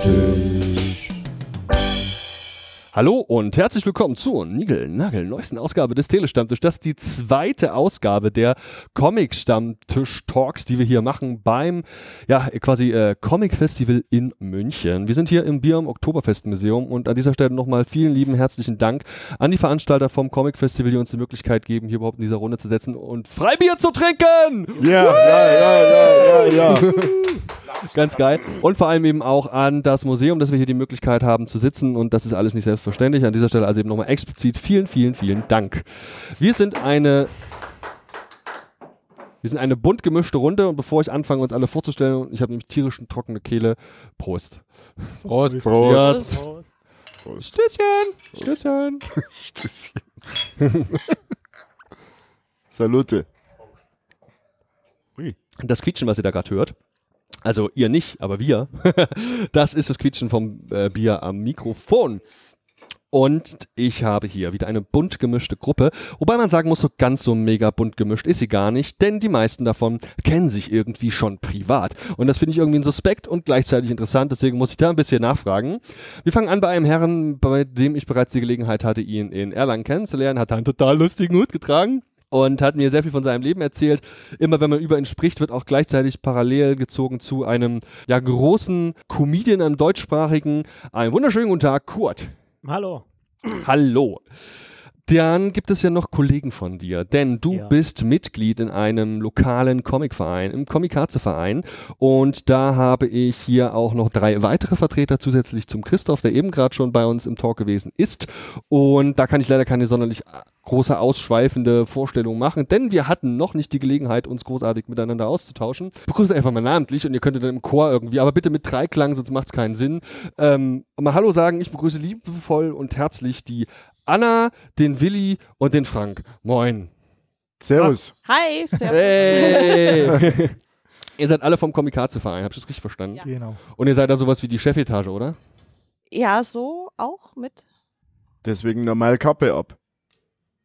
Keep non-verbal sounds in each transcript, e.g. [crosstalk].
Stammtisch. Hallo und herzlich willkommen zur Nigel Nagel neuesten Ausgabe des Telestammtisch. Das ist die zweite Ausgabe der Comic Stammtisch Talks, die wir hier machen beim ja quasi äh, Comic Festival in München. Wir sind hier im Bier im Oktoberfest Museum und an dieser Stelle nochmal vielen lieben herzlichen Dank an die Veranstalter vom Comic Festival, die uns die Möglichkeit geben, hier überhaupt in dieser Runde zu setzen und Freibier zu trinken. Ja, ja, ja, ja, ja, ja. [laughs] Ganz geil. Und vor allem eben auch an das Museum, dass wir hier die Möglichkeit haben zu sitzen und das ist alles nicht selbstverständlich. An dieser Stelle also eben nochmal explizit vielen, vielen, vielen Dank. Wir sind eine wir sind eine bunt gemischte Runde und bevor ich anfange, uns alle vorzustellen, ich habe nämlich tierischen trockene Kehle. Prost. Prost. Prost. Prost. Stößchen. Stößchen. [laughs] Salute. Das Quietschen, was ihr da gerade hört, also ihr nicht, aber wir, [laughs] das ist das Quietschen vom äh, Bier am Mikrofon. Und ich habe hier wieder eine bunt gemischte Gruppe, wobei man sagen muss, so ganz so mega bunt gemischt ist sie gar nicht, denn die meisten davon kennen sich irgendwie schon privat. Und das finde ich irgendwie ein Suspekt und gleichzeitig interessant, deswegen muss ich da ein bisschen nachfragen. Wir fangen an bei einem Herrn, bei dem ich bereits die Gelegenheit hatte, ihn in Erlangen kennenzulernen, hat einen total lustigen Hut getragen und hat mir sehr viel von seinem Leben erzählt. Immer wenn man über ihn spricht, wird auch gleichzeitig parallel gezogen zu einem ja, großen Comedian im deutschsprachigen. Einen wunderschönen guten Tag, Kurt. Hallo. Hallo. Dann gibt es ja noch Kollegen von dir, denn du Ja. bist Mitglied in einem lokalen Comicverein, im Komikaze-Verein. Und da habe ich hier auch noch drei weitere Vertreter zusätzlich zum Christoph, der eben gerade schon bei uns im Talk gewesen ist. Und da kann ich leider keine sonderlich große ausschweifende Vorstellung machen, denn wir hatten noch nicht die Gelegenheit, uns großartig miteinander auszutauschen. Begrüßt einfach mal namentlich und ihr könntet dann im Chor irgendwie, aber bitte mit Dreiklang, sonst macht es keinen Sinn. Ähm, mal Hallo sagen, ich begrüße liebevoll und herzlich die Anna, den Willi und den Frank. Moin. Servus. Hi, servus. Hey. [laughs] ihr seid alle vom Komikaze-Verein, hab ich das richtig verstanden? Ja. Genau. Und ihr seid da sowas wie die Chefetage, oder? Ja, so auch mit. Deswegen normal Kappe ab.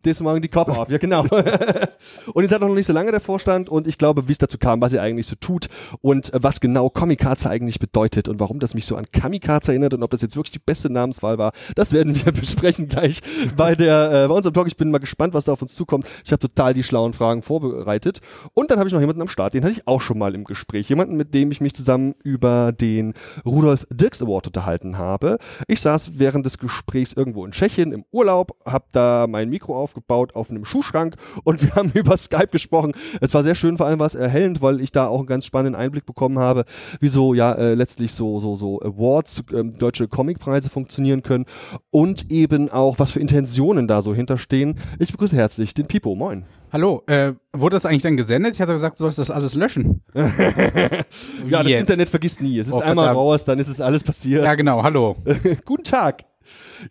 Das morgen die Körper ab, ja genau. [laughs] und ihr seid noch nicht so lange der Vorstand und ich glaube, wie es dazu kam, was ihr eigentlich so tut und äh, was genau Kamikaze eigentlich bedeutet und warum das mich so an Kamikaze erinnert und ob das jetzt wirklich die beste Namenswahl war, das werden wir [laughs] besprechen gleich bei der äh, bei unserem Talk. Ich bin mal gespannt, was da auf uns zukommt. Ich habe total die schlauen Fragen vorbereitet und dann habe ich noch jemanden am Start, den hatte ich auch schon mal im Gespräch, jemanden, mit dem ich mich zusammen über den Rudolf Dirks Award unterhalten habe. Ich saß während des Gesprächs irgendwo in Tschechien im Urlaub, habe da mein Mikro aufgebaut auf einem Schuhschrank und wir [laughs] haben über Skype gesprochen. Es war sehr schön, vor allem war es erhellend, weil ich da auch einen ganz spannenden Einblick bekommen habe, wie so ja äh, letztlich so so so Awards, ähm, deutsche Comicpreise funktionieren können und eben auch was für Intentionen da so hinterstehen. Ich begrüße herzlich den Pipo. Moin. Hallo, äh, wurde das eigentlich dann gesendet? Ich hatte gesagt, du sollst das alles löschen. [laughs] ja, das? Internet vergisst nie. Es ist Oh, einmal verdammt. raus, dann ist es alles passiert. Ja, genau, hallo. [laughs] Guten Tag.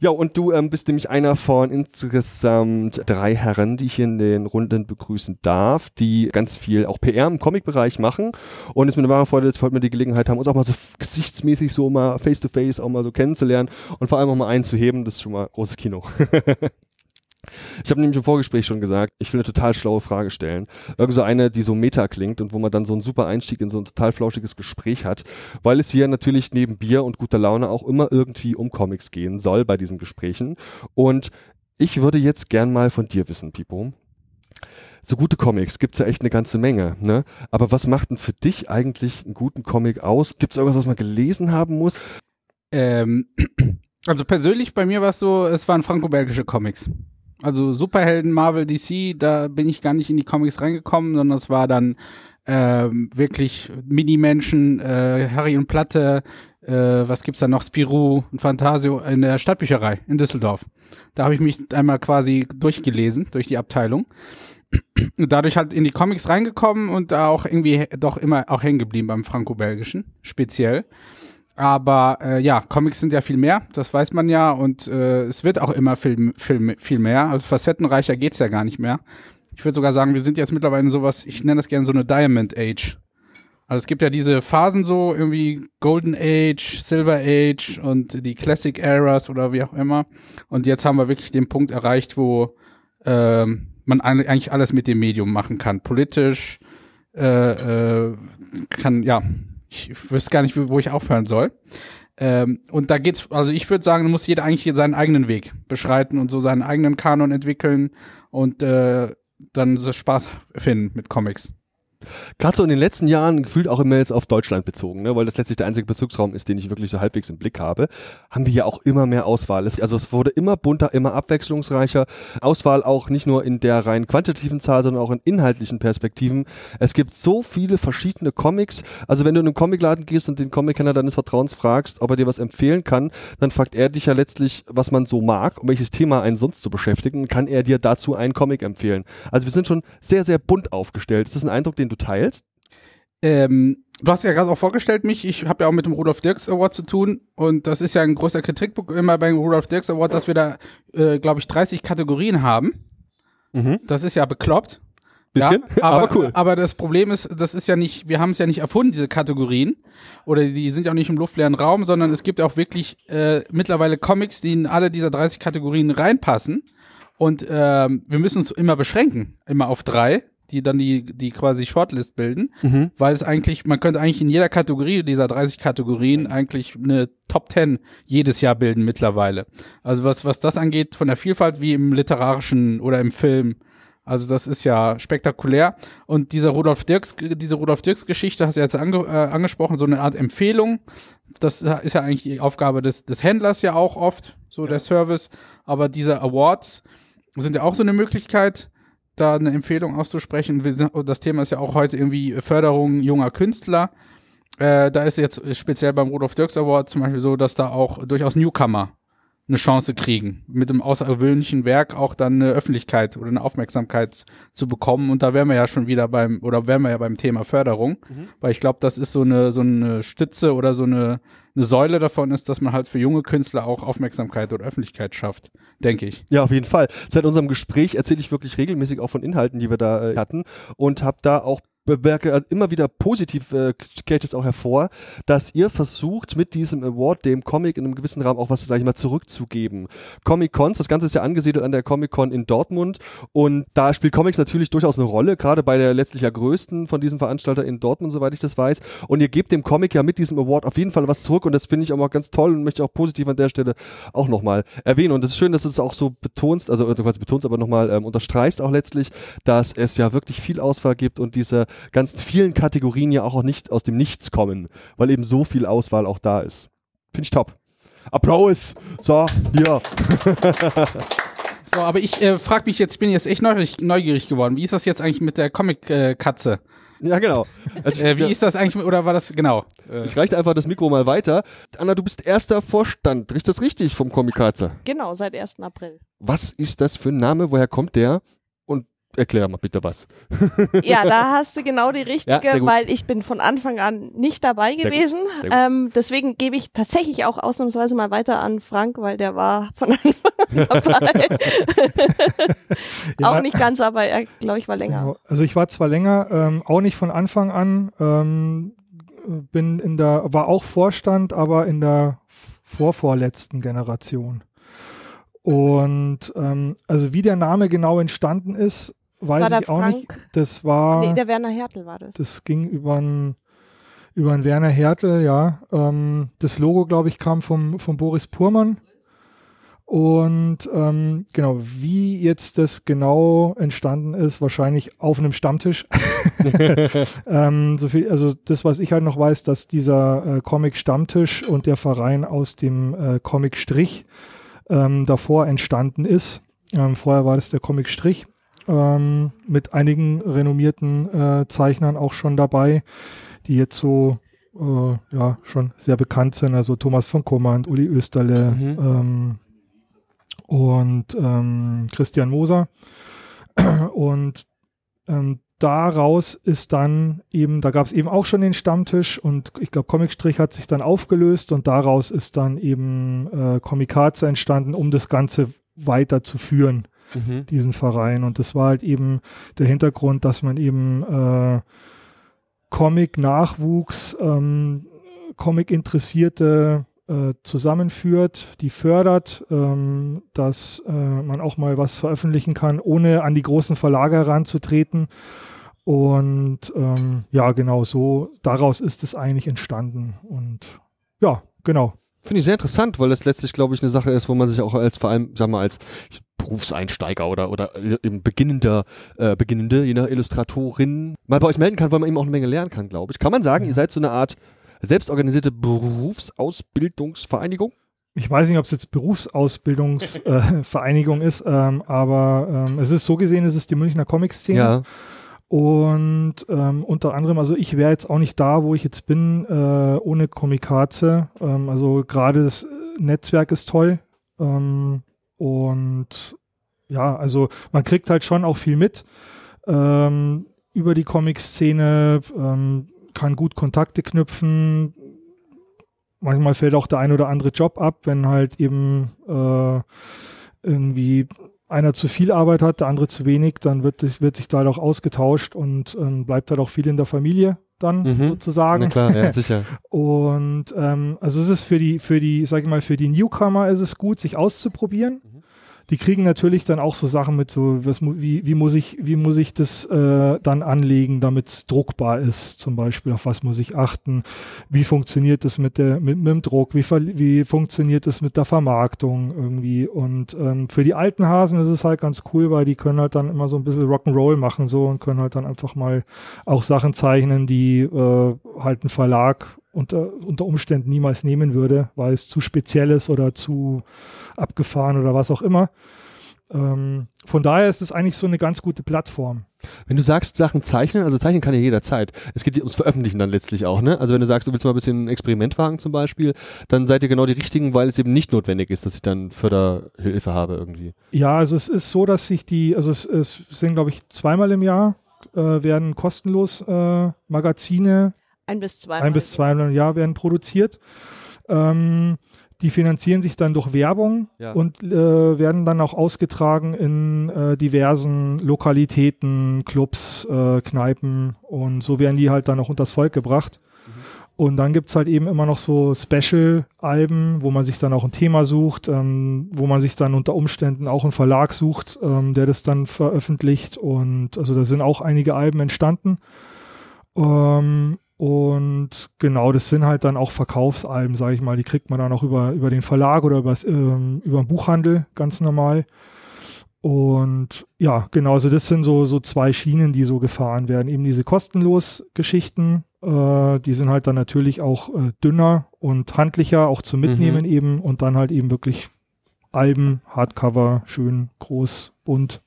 Ja, und du ähm, bist nämlich einer von insgesamt drei Herren, die ich in den Runden begrüßen darf, die ganz viel auch PR im Comic-Bereich machen. Und es ist mir eine wahre Freude, dass wir heute mal die Gelegenheit haben, uns auch mal so gesichtsmäßig so mal face-to-face auch mal so kennenzulernen und vor allem auch mal einzuheben. Das ist schon mal großes Kino. [laughs] Ich habe nämlich im Vorgespräch schon gesagt, ich will eine total schlaue Frage stellen. Irgend so eine, die so meta klingt und wo man dann so einen super Einstieg in so ein total flauschiges Gespräch hat, weil es hier natürlich neben Bier und guter Laune auch immer irgendwie um Comics gehen soll bei diesen Gesprächen. Und ich würde jetzt gern mal von dir wissen, Pipo. So gute Comics gibt's ja echt eine ganze Menge, ne? Aber was macht denn für dich eigentlich einen guten Comic aus? Gibt's irgendwas, was man gelesen haben muss? Ähm, [clears throat] also persönlich bei mir war es so, es waren franco-belgische Comics. Also Superhelden, Marvel, DC, da bin ich gar nicht in die Comics reingekommen, sondern es war dann ähm, wirklich Mini-Menschen, äh, Harry und Platte, äh, was gibt's da noch, Spirou und Fantasio in der Stadtbücherei in Düsseldorf. Da habe ich mich einmal quasi durchgelesen, durch die Abteilung. Dadurch halt in die Comics reingekommen und da auch irgendwie doch immer auch hängen geblieben beim Franco-Belgischen, speziell. Aber äh, ja, Comics sind ja viel mehr, das weiß man ja, und äh, es wird auch immer viel, viel, viel mehr. Also facettenreicher geht's ja gar nicht mehr. Ich würde sogar sagen, wir sind jetzt mittlerweile in sowas, ich nenne das gerne so eine Diamond Age. Also es gibt ja diese Phasen so, irgendwie Golden Age, Silver Age und die Classic Eras oder wie auch immer. Und jetzt haben wir wirklich den Punkt erreicht, wo ähm, man eigentlich alles mit dem Medium machen kann. Politisch, äh, äh, kann, ja, ich wüsste gar nicht, wo ich aufhören soll. Ähm, und da geht's, also ich würde sagen, muss jeder eigentlich seinen eigenen Weg beschreiten und so seinen eigenen Kanon entwickeln und äh, dann so Spaß finden mit Comics. Gerade so in den letzten Jahren, gefühlt auch immer jetzt auf Deutschland bezogen, ne, weil das letztlich der einzige Bezugsraum ist, den ich wirklich so halbwegs im Blick habe, haben wir ja auch immer mehr Auswahl. Es, also es wurde immer bunter, immer abwechslungsreicher. Auswahl auch nicht nur in der rein quantitativen Zahl, sondern auch in inhaltlichen Perspektiven. Es gibt so viele verschiedene Comics. Also wenn du in einen Comicladen gehst und den Comickenner deines Vertrauens fragst, ob er dir was empfehlen kann, dann fragt er dich ja letztlich, was man so mag, um welches Thema einen sonst zu beschäftigen, kann er dir dazu einen Comic empfehlen. Also wir sind schon sehr, sehr bunt aufgestellt. Das ist ein Eindruck, den du teilst. Ähm, du hast ja gerade auch vorgestellt mich, ich habe ja auch mit dem Rudolf Dirks Award zu tun und das ist ja ein großer Kritikpunkt immer beim Rudolf Dirks Award, dass wir da, äh, glaube ich, 30 Kategorien haben. Mhm. Das ist ja bekloppt. Bisschen, ja, aber, aber cool. Aber das Problem ist, das ist ja nicht, wir haben es ja nicht erfunden, diese Kategorien. Oder die sind ja auch nicht im luftleeren Raum, sondern es gibt auch wirklich äh, mittlerweile Comics, die in alle dieser 30 Kategorien reinpassen. Und ähm, wir müssen uns immer beschränken, immer auf drei, die dann die, die quasi Shortlist bilden. Mhm. Weil es eigentlich, man könnte eigentlich in jeder Kategorie dieser 30 Kategorien eigentlich eine Top 10 jedes Jahr bilden mittlerweile. Also was, was das angeht, von der Vielfalt wie im literarischen oder im Film. Also das ist ja spektakulär. Und dieser Rudolf Dirks, diese Rudolf Dirks Geschichte hast du jetzt ange, äh, angesprochen, so eine Art Empfehlung. Das ist ja eigentlich die Aufgabe des, des Händlers ja auch oft, so der Service. Aber diese Awards sind ja auch so eine Möglichkeit, da eine Empfehlung auszusprechen. Wir sind, das Thema ist ja auch heute irgendwie Förderung junger Künstler. Äh, da ist jetzt speziell beim Rudolf Dirks Award zum Beispiel so, dass da auch durchaus Newcomer eine Chance kriegen, mit dem außergewöhnlichen Werk auch dann eine Öffentlichkeit oder eine Aufmerksamkeit zu bekommen. Und da wären wir ja schon wieder beim, oder wären wir ja beim Thema Förderung, weil ich glaube, das ist so eine, so eine Stütze oder so eine, eine Säule davon ist, dass man halt für junge Künstler auch Aufmerksamkeit oder Öffentlichkeit schafft, denke ich. Ja, auf jeden Fall. Seit unserem Gespräch erzähle ich wirklich regelmäßig auch von Inhalten, die wir da äh, hatten und habe da auch bemerke also immer wieder positiv äh, geht es auch hervor, dass ihr versucht mit diesem Award dem Comic in einem gewissen Rahmen auch was, sage ich mal, zurückzugeben. Comic-Cons, das Ganze ist ja angesiedelt an der Comic-Con in Dortmund und da spielt Comics natürlich durchaus eine Rolle, gerade bei der letztlich ja größten von diesen Veranstaltern in Dortmund, soweit ich das weiß. Und ihr gebt dem Comic ja mit diesem Award auf jeden Fall was zurück und das finde ich auch mal ganz toll und möchte auch positiv an der Stelle auch nochmal erwähnen. Und es ist schön, dass du es auch so betonst, also du quasi betonst, aber nochmal ähm, unterstreichst auch letztlich, dass es ja wirklich viel Auswahl gibt und diese ganzen vielen Kategorien ja auch nicht aus dem Nichts kommen, weil eben so viel Auswahl auch da ist. Finde ich top. Applaus! So, hier. [laughs] So, aber ich äh, frage mich jetzt, ich bin jetzt echt neugierig, neugierig geworden. Wie ist das jetzt eigentlich mit der Comic-Katze? Ja, genau. Also, Äh, wie ja, ist das eigentlich, mit- oder war das, genau. Äh, ich reiche einfach das Mikro mal weiter. Anna, du bist erster Vorstand. Ist das richtig vom Comic-Katze? Genau, seit 1. April. Was ist das für ein Name? Woher kommt der? Erklär mal bitte was. Ja, da [laughs] hast du genau die Ja, richtige, gut. weil ich bin von Anfang an nicht dabei Sehr gut, gewesen. sehr gut. Ähm, deswegen gebe ich tatsächlich auch ausnahmsweise mal weiter an Frank, weil der war von [laughs] Anfang an dabei. Ja, auch nicht ganz, aber er, glaube ich, war länger. Genau. Also ich war zwar länger, ähm, auch nicht von Anfang an, ähm, bin in der, war auch Vorstand, aber in der vorvorletzten Generation. Und ähm, also wie der Name genau entstanden ist, weiß ich auch nicht. Das war, Nee, der Werner Hertel war das. das ging über einen über einen Werner Hertel, ja. Ähm, das Logo, glaube ich, kam vom, vom Boris Purmann. Und ähm, genau, wie jetzt das genau entstanden ist, wahrscheinlich auf einem Stammtisch. [laughs] ähm, so viel, also das, was ich halt noch weiß, dass dieser äh, Comic-Stammtisch und der Verein aus dem äh, Comic-Strich ähm, davor entstanden ist. Ähm, vorher war das der Comic-Strich ähm, mit einigen renommierten äh, Zeichnern auch schon dabei, die jetzt so äh, ja schon sehr bekannt sind, also Thomas von Kommand, Uli Österle Mhm. ähm, und ähm, Christian Moser. [clears throat] Und ähm, daraus ist dann eben, da gab es eben auch schon den Stammtisch und ich glaube, Comicstrich hat sich dann aufgelöst und daraus ist dann eben äh, Comikaze entstanden, um das Ganze weiterzuführen Mhm. diesen Verein. Und das war halt eben der Hintergrund, dass man eben äh, Comic-Nachwuchs, ähm, Comic-Interessierte äh, zusammenführt, die fördert, ähm, dass äh, man auch mal was veröffentlichen kann, ohne an die großen Verlage heranzutreten. Und ähm, ja, genau so, daraus ist es eigentlich entstanden. Und ja, genau. Finde ich sehr interessant, weil das letztlich, glaube ich, eine Sache ist, wo man sich auch als, vor allem, sag mal, als Berufseinsteiger oder, oder eben beginnender, äh, beginnende, je nach Illustratorin, mal bei euch melden kann, weil man eben auch eine Menge lernen kann, glaube ich. Kann man sagen, ihr seid so eine Art selbstorganisierte Berufsausbildungsvereinigung? Ich weiß nicht, ob es jetzt Berufsausbildungsvereinigung [laughs] äh, ist, ähm, aber ähm, es ist so gesehen, es ist die Münchner Comic-Szene. Ja. Und ähm, unter anderem, also ich wäre jetzt auch nicht da, wo ich jetzt bin, äh, ohne Komikaze. Ähm, also gerade das Netzwerk ist toll. Ähm, und ja, also man kriegt halt schon auch viel mit ähm, über die Comic-Szene, ähm, kann gut Kontakte knüpfen. Manchmal fällt auch der ein oder andere Job ab, wenn halt eben äh, irgendwie einer zu viel Arbeit hat, der andere zu wenig, dann wird, wird sich da halt auch ausgetauscht und ähm, bleibt halt auch viel in der Familie dann Mhm. sozusagen. Na klar, ja, [laughs] sicher. Und ähm, also es ist für die, für die, sag ich mal, für die Newcomer ist es gut, sich auszuprobieren. Die kriegen natürlich dann auch so Sachen mit, so was, wie, wie muss ich, wie muss ich das äh, dann anlegen, damit es druckbar ist, zum Beispiel, auf was muss ich achten, wie funktioniert das mit der, mit, mit dem Druck, wie, wie funktioniert das mit der Vermarktung irgendwie. Und ähm, für die alten Hasen ist es halt ganz cool, weil die können halt dann immer so ein bisschen Rock'n'Roll machen so und können halt dann einfach mal auch Sachen zeichnen, die äh, halt ein Verlag unter, unter Umständen niemals nehmen würde, weil es zu speziell ist oder zu abgefahren oder was auch immer. Ähm, von daher ist es eigentlich so eine ganz gute Plattform. Wenn du sagst, Sachen zeichnen, also zeichnen kann ja jederzeit. Es geht ums Veröffentlichen dann letztlich auch, ne? Also wenn du sagst, du willst mal ein bisschen ein Experiment wagen zum Beispiel, dann seid ihr genau die Richtigen, weil es eben nicht notwendig ist, dass ich dann Förderhilfe habe irgendwie. Ja, also es ist so, dass sich die, also es, es sind, glaube ich, zweimal im Jahr äh, werden kostenlos äh, Magazine Ein bis zweimal. ein bis zweimal im Jahr werden produziert. Ähm, die finanzieren sich dann durch Werbung Ja. und äh, werden dann auch ausgetragen in äh, diversen Lokalitäten, Clubs, äh, Kneipen und so werden die halt dann auch unters Volk gebracht. Und dann gibt's halt eben immer noch so Special-Alben, wo man sich dann auch ein Thema sucht, ähm, wo man sich dann unter Umständen auch einen Verlag sucht, ähm, der das dann veröffentlicht. Und also da sind auch einige Alben entstanden. Ähm, und genau, das sind halt dann auch Verkaufsalben, sage ich mal. Die kriegt man dann auch über, über den Verlag oder übers, ähm, über den Buchhandel ganz normal. Und ja, genau, also das sind so, so zwei Schienen, die so gefahren werden. Eben diese kostenlos Geschichten, äh, die sind halt dann natürlich auch äh, dünner und handlicher, auch zum Mitnehmen eben. Und dann halt eben wirklich Alben, Hardcover, schön, groß, bunt.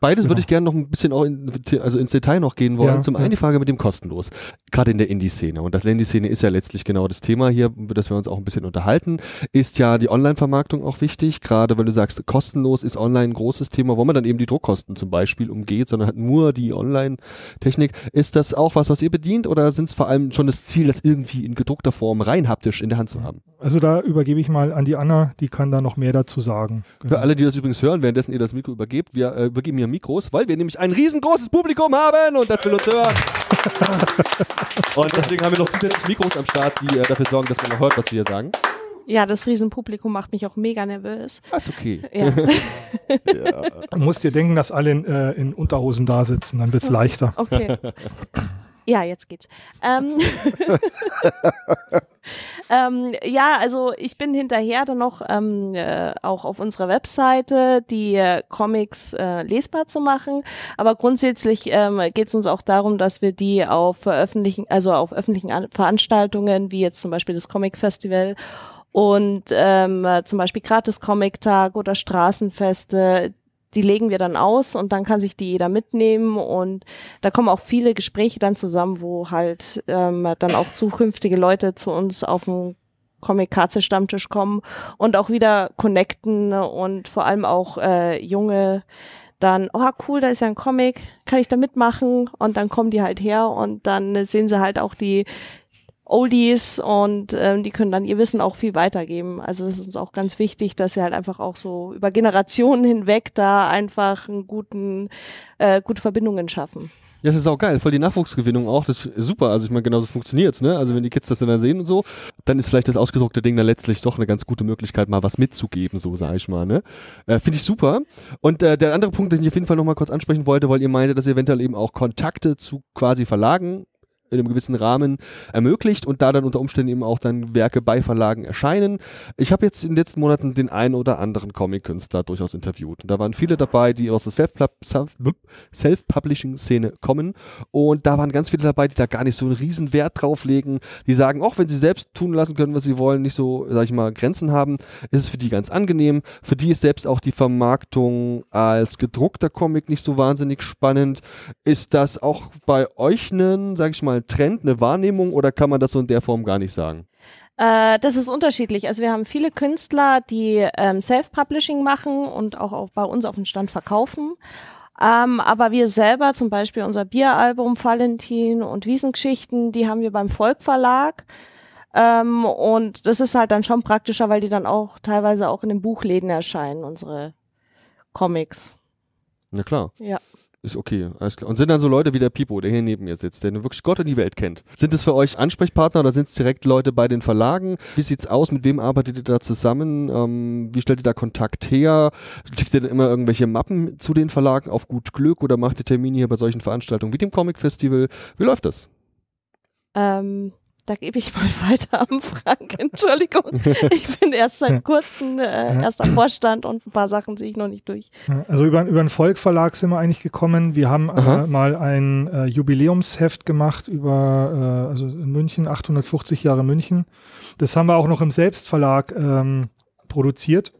Beides Genau. würde ich gerne noch ein bisschen auch in, also ins Detail noch gehen wollen. Ja, Zum ja. einen die Frage mit dem kostenlos. Gerade in der Indie-Szene. Und das Indie-Szene ist ja letztlich genau das Thema hier, über das wir uns auch ein bisschen unterhalten. Ist ja die Online-Vermarktung auch wichtig. Gerade wenn du sagst, kostenlos ist online ein großes Thema, wo man dann eben die Druckkosten zum Beispiel umgeht, sondern hat nur die Online-Technik. Ist das auch was, was ihr bedient oder sind es vor allem schon das Ziel, das irgendwie in gedruckter Form rein haptisch in der Hand zu haben? Also da übergebe ich mal an die Anna, die kann da noch mehr dazu sagen. Genau. Für alle, die das übrigens hören, währenddessen ihr das Mikro übergebt, wir äh, übergeben hier Mikros, weil wir nämlich ein riesengroßes Publikum haben und das will uns hören. [laughs] und deswegen haben wir noch zusätzlich Mikros am Start, die äh, dafür sorgen, dass man noch hört, was wir hier sagen. Ja, das Riesenpublikum macht mich auch mega nervös. Ah, ist okay. Ja. Ja. [laughs] [laughs] Du musst dir denken, dass alle in, äh, in Unterhosen da sitzen, dann wird's leichter. Okay. Ja, jetzt geht's. Ähm, ähm, ja, also ich bin hinterher dann noch ähm, äh, auch auf unserer Webseite die äh, Comics äh, lesbar zu machen. Aber grundsätzlich ähm, geht es uns auch darum, dass wir die auf veröffentlichen, also auf öffentlichen An Veranstaltungen, wie jetzt zum Beispiel das Comic Festival und ähm, äh, zum Beispiel Gratis Comic Tag oder Straßenfeste, die legen wir dann aus und dann kann sich die jeder mitnehmen und da kommen auch viele Gespräche dann zusammen, wo halt ähm, dann auch zukünftige Leute zu uns auf den Comic-Katze-Stammtisch kommen und auch wieder connecten und vor allem auch äh, junge dann, oh cool, da ist ja ein Comic, kann ich da mitmachen? Und dann kommen die halt her und dann sehen sie halt auch die Oldies und ähm, die können dann ihr Wissen auch viel weitergeben. Also es ist uns auch ganz wichtig, dass wir halt einfach auch so über Generationen hinweg da einfach einen guten, äh, gute Verbindungen schaffen. Ja, das ist auch geil, voll die Nachwuchsgewinnung auch, das ist super, also ich meine, genauso funktioniert's, ne, also wenn die Kids das dann sehen und so, dann ist vielleicht das ausgedruckte Ding dann letztlich doch eine ganz gute Möglichkeit, mal was mitzugeben, so sage ich mal, ne, äh, finde ich super. Und äh, der andere Punkt, den ich auf jeden Fall nochmal kurz ansprechen wollte, weil ihr meinte, dass ihr eventuell eben auch Kontakte zu quasi Verlagen in einem gewissen Rahmen ermöglicht und da dann unter Umständen eben auch dann Werke bei Verlagen erscheinen. Ich habe jetzt in den letzten Monaten den einen oder anderen Comic-Künstler durchaus interviewt. Und da waren viele dabei, die aus der Self- Self-Publishing-Szene kommen. Und da waren ganz viele dabei, die da gar nicht so einen riesen Wert drauf legen. Die sagen, auch wenn sie selbst tun lassen können, was sie wollen, nicht so, sag ich mal, Grenzen haben, ist es für die ganz angenehm. Für die ist selbst auch die Vermarktung als gedruckter Comic nicht so wahnsinnig spannend. Ist das auch bei euch ein, sag ich mal, Trend, eine Wahrnehmung oder kann man das so in der Form gar nicht sagen? Äh, das ist unterschiedlich. Also wir haben viele Künstler, die ähm, Self-Publishing machen und auch, auch bei uns auf dem Stand verkaufen. Ähm, aber wir selber, zum Beispiel unser Bieralbum Valentin und Wiesengeschichten, die haben wir beim Volk Verlag. Ähm, und das ist halt dann schon praktischer, weil die dann auch teilweise auch in den Buchläden erscheinen, unsere Comics. Na klar. Ja. Ist okay, alles klar. Und sind dann so Leute wie der Pipo, der hier neben mir sitzt, der wirklich Gott und die Welt kennt. Sind es für euch Ansprechpartner oder sind es direkt Leute bei den Verlagen? Wie sieht's aus? Mit wem arbeitet ihr da zusammen? Ähm, wie stellt ihr da Kontakt her? Schickt ihr dann immer irgendwelche Mappen zu den Verlagen auf gut Glück oder macht ihr Termine hier bei solchen Veranstaltungen wie dem Comic Festival? Wie läuft das? Ähm, da gebe ich mal [laughs] weiter am Frank. Entschuldigung. [laughs] Ich bin erst seit kurzem äh, erst am Vorstand und ein paar Sachen sehe ich noch nicht durch. Also über, über den Volk Verlag sind wir eigentlich gekommen. Wir haben äh, mal ein äh, Jubiläumsheft gemacht über, äh, also in München, 850 Jahre München. Das haben wir auch noch im Selbstverlag ähm, produziert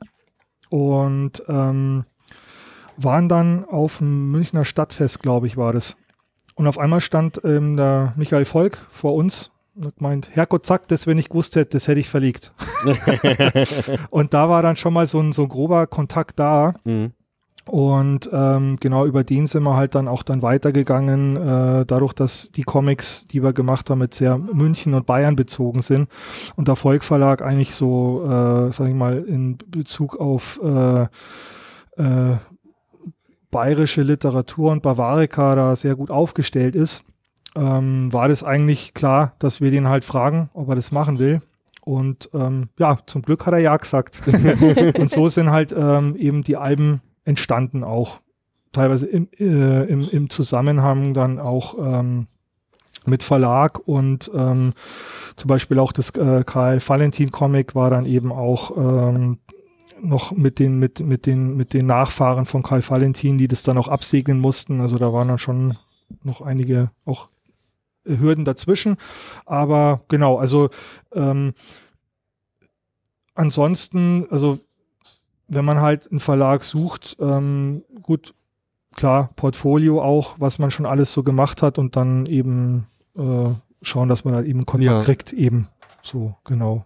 und ähm, waren dann auf dem Münchner Stadtfest, glaube ich, war das. Und auf einmal stand ähm, der Michael Volk vor uns und gemeint, Herrgott, zack, das, wenn ich gewusst hätte, das hätte ich verlegt. [laughs] und da war dann schon mal so ein, so ein grober Kontakt da. Mhm. Und ähm, genau über den sind wir halt dann auch dann weitergegangen, äh, dadurch, dass die Comics, die wir gemacht haben, mit sehr München und Bayern bezogen sind und der Volk Verlag eigentlich so, äh, sag ich mal, in Bezug auf äh, äh, bayerische Literatur und Bavarica da sehr gut aufgestellt ist, ähm, war das eigentlich klar, dass wir den halt fragen, ob er das machen will. Und ähm, ja, zum Glück hat er ja gesagt. [laughs] und so sind halt ähm, eben die Alben entstanden auch. Teilweise im, äh, im, im Zusammenhang dann auch ähm, mit Verlag und ähm, zum Beispiel auch das äh, Karl Valentin Comic war dann eben auch ähm, noch mit den, mit, mit den, mit den Nachfahren von Karl Valentin, die das dann auch absegnen mussten. Also da waren dann schon noch einige auch Hürden dazwischen. Aber genau, also ähm, ansonsten, also wenn man halt einen Verlag sucht, ähm, gut, klar, Portfolio auch, was man schon alles so gemacht hat und dann eben äh, schauen, dass man halt eben Kontakt Ja. kriegt, eben so, genau.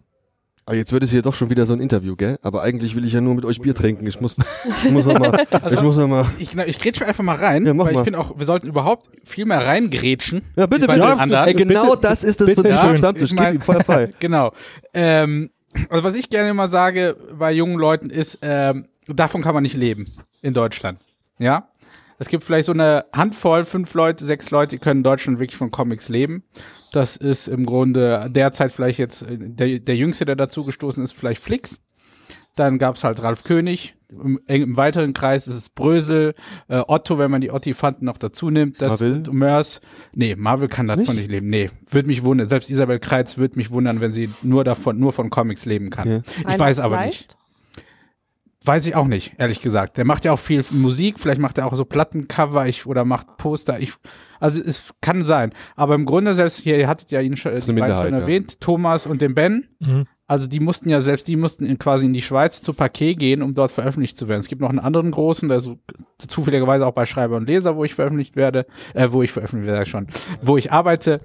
Aber jetzt wird es hier doch schon wieder so ein Interview, gell? Aber eigentlich will ich ja nur mit euch Bier trinken. Ich muss, ich muss noch mal, [laughs] ich muss noch mal. Ich, ich grätsche einfach mal rein, Ja, mach weil mal. ich finde auch, wir sollten überhaupt viel mehr reingrätschen. Ja, bitte, bitte. anderen. Ey, genau bitte, das ist das bitte vom Stammtisch. Ich mein- voll frei. [laughs] genau. Ähm, also was ich gerne immer sage bei jungen Leuten ist, ähm, davon kann man nicht leben in Deutschland. Ja. Es gibt vielleicht so eine Handvoll, fünf Leute, sechs Leute, die können in Deutschland wirklich von Comics leben. Das ist im Grunde derzeit vielleicht jetzt äh, der, der Jüngste, der dazugestoßen ist, vielleicht Flix. Dann gab's halt Ralf König. Im, im weiteren Kreis ist es Brösel, äh, Otto, wenn man die Ottifanten noch dazu nimmt. Das Marvel? und Mörs. Nee, Marvel kann davon Nicht? nicht, leben. Nee, würde mich wundern. Selbst Isabel Kreitz würde mich wundern, wenn sie nur davon, nur von Comics leben kann. Ja. Ich Einer weiß aber Kleist? nicht. Weiß ich auch nicht, ehrlich gesagt. Der macht ja auch viel Musik, vielleicht macht er auch so Plattencover ich, oder macht Poster. Ich, also es kann sein. Aber im Grunde, selbst hier, ihr hattet ja ihn schon, Minderheit, schon ja. erwähnt, Thomas und den Ben. Mhm. Also die mussten ja, selbst die mussten in, quasi in die Schweiz zu Paquet gehen, um dort veröffentlicht zu werden. Es gibt noch einen anderen großen, der so zufälligerweise auch bei Schreiber und Leser, wo ich veröffentlicht werde, äh, wo ich veröffentlicht werde schon, wo ich arbeite,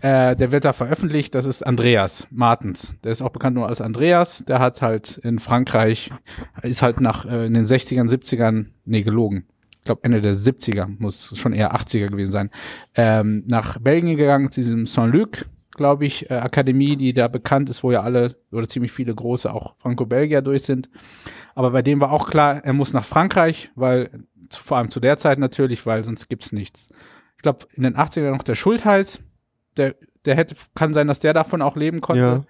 äh, der wird da veröffentlicht, das ist Andreas Martens. Der ist auch bekannt nur als Andreas, der hat halt in Frankreich, ist halt nach äh, in den 60ern, 70ern, nee, gelogen. Ich glaube Ende der 70er, muss schon eher 80er gewesen sein, ähm, nach Belgien gegangen, zu diesem Saint-Luc, glaube ich, äh, Akademie, die da bekannt ist, wo ja alle oder ziemlich viele große auch Franco-Belgier durch sind. Aber bei dem war auch klar, er muss nach Frankreich, weil zu, vor allem zu der Zeit natürlich, weil sonst gibt's nichts. Ich glaube, in den 80ern noch der Schultheiß, der, der hätte, kann sein, dass der davon auch leben konnte. Ja.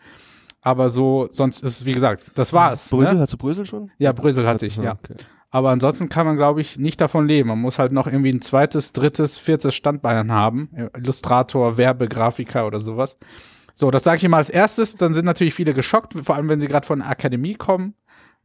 Aber so, sonst ist es, wie gesagt, das war's. Brösel, Ne? hast du Brösel schon? Ja, Brösel hatte ich, ja. Okay. Aber ansonsten kann man, glaube ich, nicht davon leben. Man muss halt noch irgendwie ein zweites, drittes, viertes Standbein haben. Illustrator, Werbegrafiker oder sowas. So, das sage ich immer als erstes. Dann sind natürlich viele geschockt, vor allem wenn sie gerade von der Akademie kommen.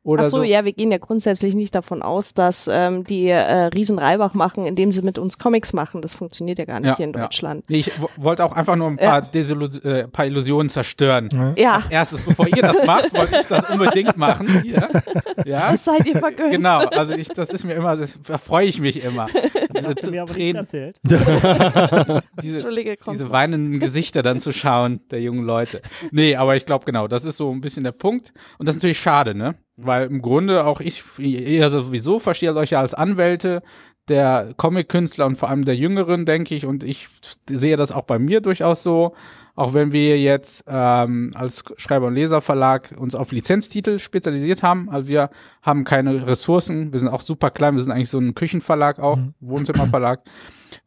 Oder Ach so, so. ja, wir gehen ja grundsätzlich nicht davon aus, dass ähm, die äh, Riesen Reibach machen, indem sie mit uns Comics machen. Das funktioniert ja gar nicht Ja, hier in ja. Deutschland. Nee, ich wollte auch einfach nur ein Ja. paar, Desillu äh, paar Illusionen zerstören. Ja. Ja, Als erstes, bevor ihr das macht, wollte ich das unbedingt machen. Hier. Ja, [laughs] das seid ihr vergönnt. genau. Also ich, das ist mir immer, das, da freue ich mich immer. [laughs] Diese Habt ihr mir aber Tränen, erzählt. [laughs] diese, Entschuldige, komm. diese weinenden Gesichter dann zu schauen, der jungen Leute. Nee, aber ich glaube genau, das ist so ein bisschen der Punkt. Und das ist natürlich schade, ne? Weil im Grunde auch ich, ihr sowieso versteht euch ja als Anwälte der Comic-Künstler und vor allem der Jüngeren, denke ich. Und ich sehe das auch bei mir durchaus so. Auch wenn wir jetzt ähm, als Schreiber- und Leserverlag uns auf Lizenztitel spezialisiert haben. Also wir haben keine Ressourcen. Wir sind auch super klein. Wir sind eigentlich so ein Küchenverlag auch, Wohnzimmerverlag.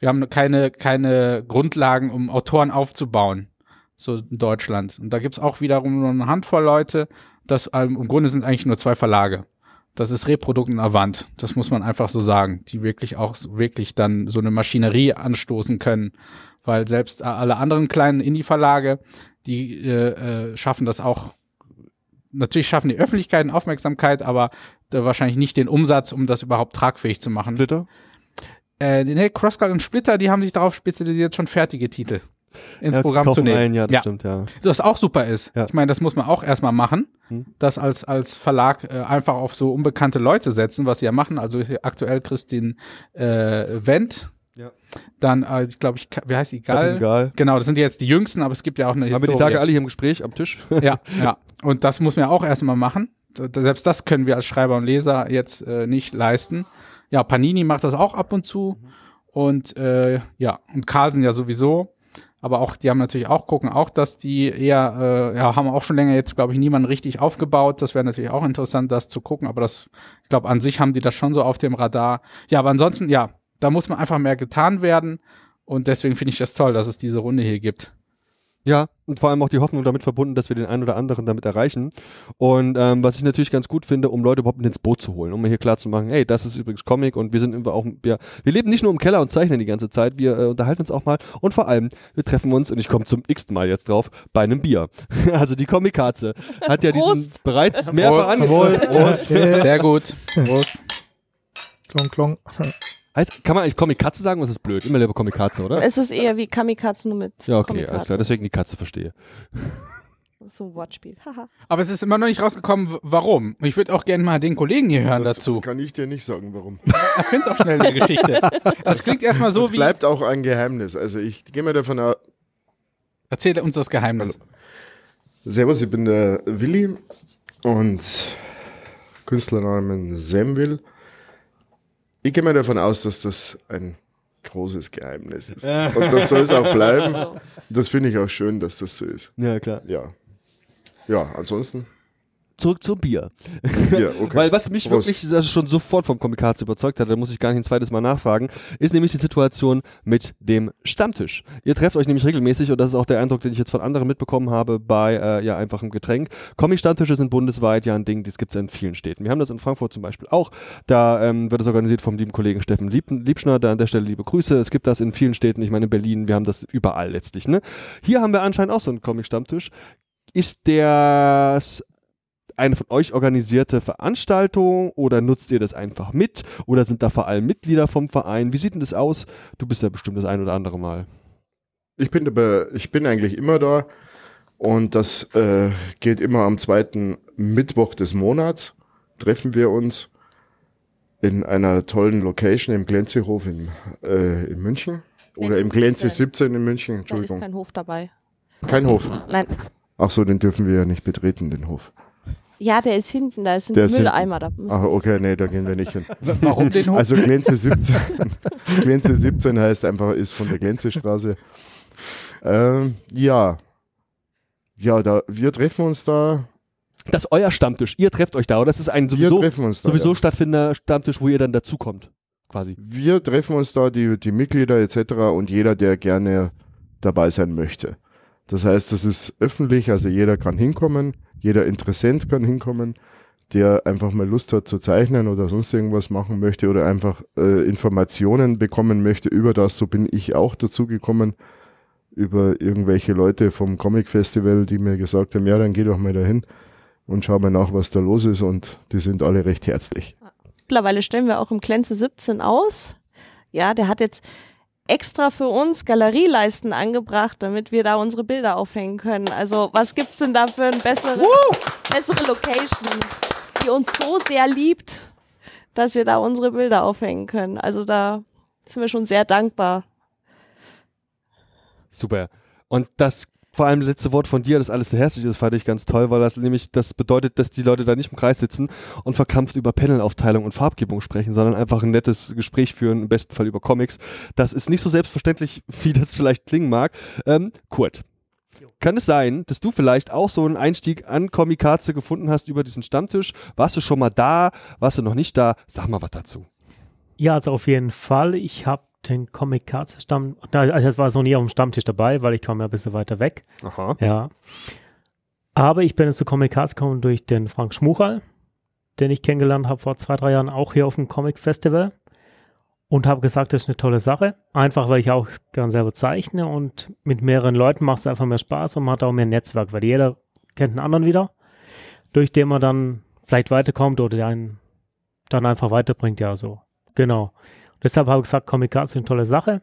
Wir haben keine, keine Grundlagen, um Autoren aufzubauen. So in Deutschland. Und da gibt's auch wiederum nur eine Handvoll Leute. Das ähm, im Grunde sind eigentlich nur zwei Verlage. Das ist Reprodukt und Avant. Das muss man einfach so sagen, die wirklich auch wirklich dann so eine Maschinerie anstoßen können. Weil selbst äh, alle anderen kleinen Indie-Verlage, die äh, äh, schaffen das auch. Natürlich schaffen die Öffentlichkeit und Aufmerksamkeit, aber äh, wahrscheinlich nicht den Umsatz, um das überhaupt tragfähig zu machen. Splitter? Äh, nee, Crosscut und Splitter, die haben sich darauf spezialisiert, schon fertige Titel ins Ja, Programm zu nehmen. Ein, ja, das ja, stimmt, ja. das auch super ist. Ja. Ich meine, das muss man auch erstmal machen. Hm. Das als, als Verlag äh, einfach auf so unbekannte Leute setzen, was sie ja machen. Also aktuell Christine äh, Wendt. Ja. Dann, äh, ich glaube, ich, wie heißt die? Gal? Egal. Genau, das sind jetzt die jüngsten, aber es gibt ja auch eine Haben wir die Historie. Tage alle hier im Gespräch am Tisch? [laughs] Ja, [laughs] ja. Und das muss man ja auch erstmal machen. Selbst das können wir als Schreiber und Leser jetzt äh, nicht leisten. Ja, Panini macht das auch ab und zu. Und äh, ja, und Carlsen ja sowieso. Aber auch, die haben natürlich auch, gucken auch, dass die eher, äh, ja, haben auch schon länger jetzt, glaube ich, niemanden richtig aufgebaut. Das wäre natürlich auch interessant, das zu gucken. Aber das, ich glaube, an sich haben die das schon so auf dem Radar. Ja, aber ansonsten, ja, da muss man einfach mehr getan werden. Und deswegen finde ich das toll, dass es diese Runde hier gibt. Ja, und vor allem auch die Hoffnung damit verbunden, dass wir den einen oder anderen damit erreichen. Und ähm, was ich natürlich ganz gut finde, um Leute überhaupt ins Boot zu holen, um mir hier klar zu machen, hey, das ist übrigens Comic und wir sind immer auch, wir, wir leben nicht nur im Keller und zeichnen die ganze Zeit, wir äh, unterhalten uns auch mal und vor allem, wir treffen uns, und ich komme zum x Mal jetzt drauf, bei einem Bier. [laughs] also die Comic-Katze hat ja diesen Prost. bereits mehrfach Prost. Sehr gut. Prost. klong, klong. Heißt, kann man eigentlich Comic-Katze sagen, oder ist das blöd? Immer lieber Comic-Katze, oder? Es ist eher wie Kamikaze nur mit Ja, okay, alles klar, deswegen die Katze verstehe. So ein Wortspiel. [laughs] Aber es ist immer noch nicht rausgekommen, warum. Ich würde auch gerne mal den Kollegen hier hören Das dazu. kann ich dir nicht sagen, warum. [laughs] Erfind doch schnell eine Geschichte. Das klingt erstmal so das wie. bleibt auch ein Geheimnis. Also ich gehe mal davon aus. Erzähl uns das Geheimnis. Servus, ich bin der Willi und Künstlernamen Semwill. Ich gehe mal davon aus, dass das ein großes Geheimnis ist. Und das soll es auch bleiben. [laughs] Das finde ich auch schön, dass das so ist. Ja, klar. Ja. Ja, ansonsten. Zurück zum Bier. Ja, [laughs] okay. Weil was mich Prost. wirklich also schon sofort vom Komikatze überzeugt hat, da muss ich gar nicht ein zweites Mal nachfragen, ist nämlich die Situation mit dem Stammtisch. Ihr trefft euch nämlich regelmäßig und das ist auch der Eindruck, den ich jetzt von anderen mitbekommen habe bei äh, ja einfachem Getränk. Comic-Stammtische sind bundesweit ja ein Ding, das gibt es in vielen Städten. Wir haben das in Frankfurt zum Beispiel auch. Da ähm, wird es organisiert vom lieben Kollegen Steffen Lieb Liebschner, da an der Stelle liebe Grüße. Es gibt das in vielen Städten, ich meine in Berlin, wir haben das überall letztlich. Ne? Hier haben wir anscheinend auch so einen Comic-Stammtisch. Ist der eine von euch organisierte Veranstaltung oder nutzt ihr das einfach mit oder sind da vor allem Mitglieder vom Verein? Wie sieht denn das aus? Du bist ja bestimmt das ein oder andere Mal. Ich bin, aber, ich bin eigentlich immer da und das äh, geht immer am zweiten Mittwoch des Monats. Treffen wir uns in einer tollen Location im Glenzehof in, äh, in München. Oder im Glenze 17 in München, Da ist Entschuldigung. kein Hof dabei. Kein Hof. Nein. Ach so, den dürfen wir ja nicht betreten, den Hof. Ja, der ist hinten, da ist ein Der Mülleimer. Da Ach, okay, nee, da gehen wir nicht hin. Warum den Hof? Also Glenze 17. [laughs] Glenze 17 heißt einfach, ist von der Glenzestraße. Ähm, ja. Ja, da, wir treffen uns da. Das ist euer Stammtisch. Ihr trefft euch da oder das ist ein Wir sowieso, treffen uns da. sowieso ja. stattfindender Stammtisch, wo ihr dann dazukommt. Quasi. Wir treffen uns da, die, die Mitglieder etc. und jeder, der gerne dabei sein möchte. Das heißt, das ist öffentlich, also jeder kann hinkommen, jeder Interessent kann hinkommen. der einfach mal Lust hat zu zeichnen oder sonst irgendwas machen möchte oder einfach äh, Informationen bekommen möchte über das, so bin ich auch dazu gekommen, über irgendwelche Leute vom Comic Festival, die mir gesagt haben, ja, dann geh doch mal dahin und schau mal nach, was da los ist und die sind alle recht herzlich. Mittlerweile stellen wir auch im Klenze 17 aus. Ja, der hat jetzt extra für uns Galerieleisten angebracht, damit wir da unsere Bilder aufhängen können. Also was gibt's denn da für eine bessere, bessere Location, die uns so sehr liebt, dass wir da unsere Bilder aufhängen können. Also da sind wir schon sehr dankbar. Super. Und das vor allem das letzte Wort von dir, das alles so herzlich ist, fand ich ganz toll, weil das nämlich das bedeutet, dass die Leute da nicht im Kreis sitzen und verkrampft über Panelaufteilung und Farbgebung sprechen, sondern einfach ein nettes Gespräch führen, im besten Fall über Comics. Das ist nicht so selbstverständlich, [laughs] wie das vielleicht klingen mag. Ähm, Kurt, kann es sein, dass du vielleicht auch so einen Einstieg an Comikaze gefunden hast über diesen Stammtisch? Warst du schon mal da? Warst du noch nicht da? Sag mal was dazu. Ja, also auf jeden Fall. Ich habe den Comic Cards Stamm, also jetzt war es noch nie auf dem Stammtisch dabei, weil ich kam ja ein bisschen weiter weg. Aha. Ja. Aber ich bin jetzt zu Comic Cards gekommen durch den Frank Schmuchal, den ich kennengelernt habe vor zwei, drei Jahren, auch hier auf dem Comic Festival. Und habe gesagt, das ist eine tolle Sache. Einfach, weil ich auch gern selber zeichne und mit mehreren Leuten macht es einfach mehr Spaß und man hat auch mehr Netzwerk, weil jeder kennt einen anderen wieder, durch den man dann vielleicht weiterkommt oder der einen dann einfach weiterbringt, ja, so. Genau. Deshalb habe ich gesagt, Cards ist eine tolle Sache.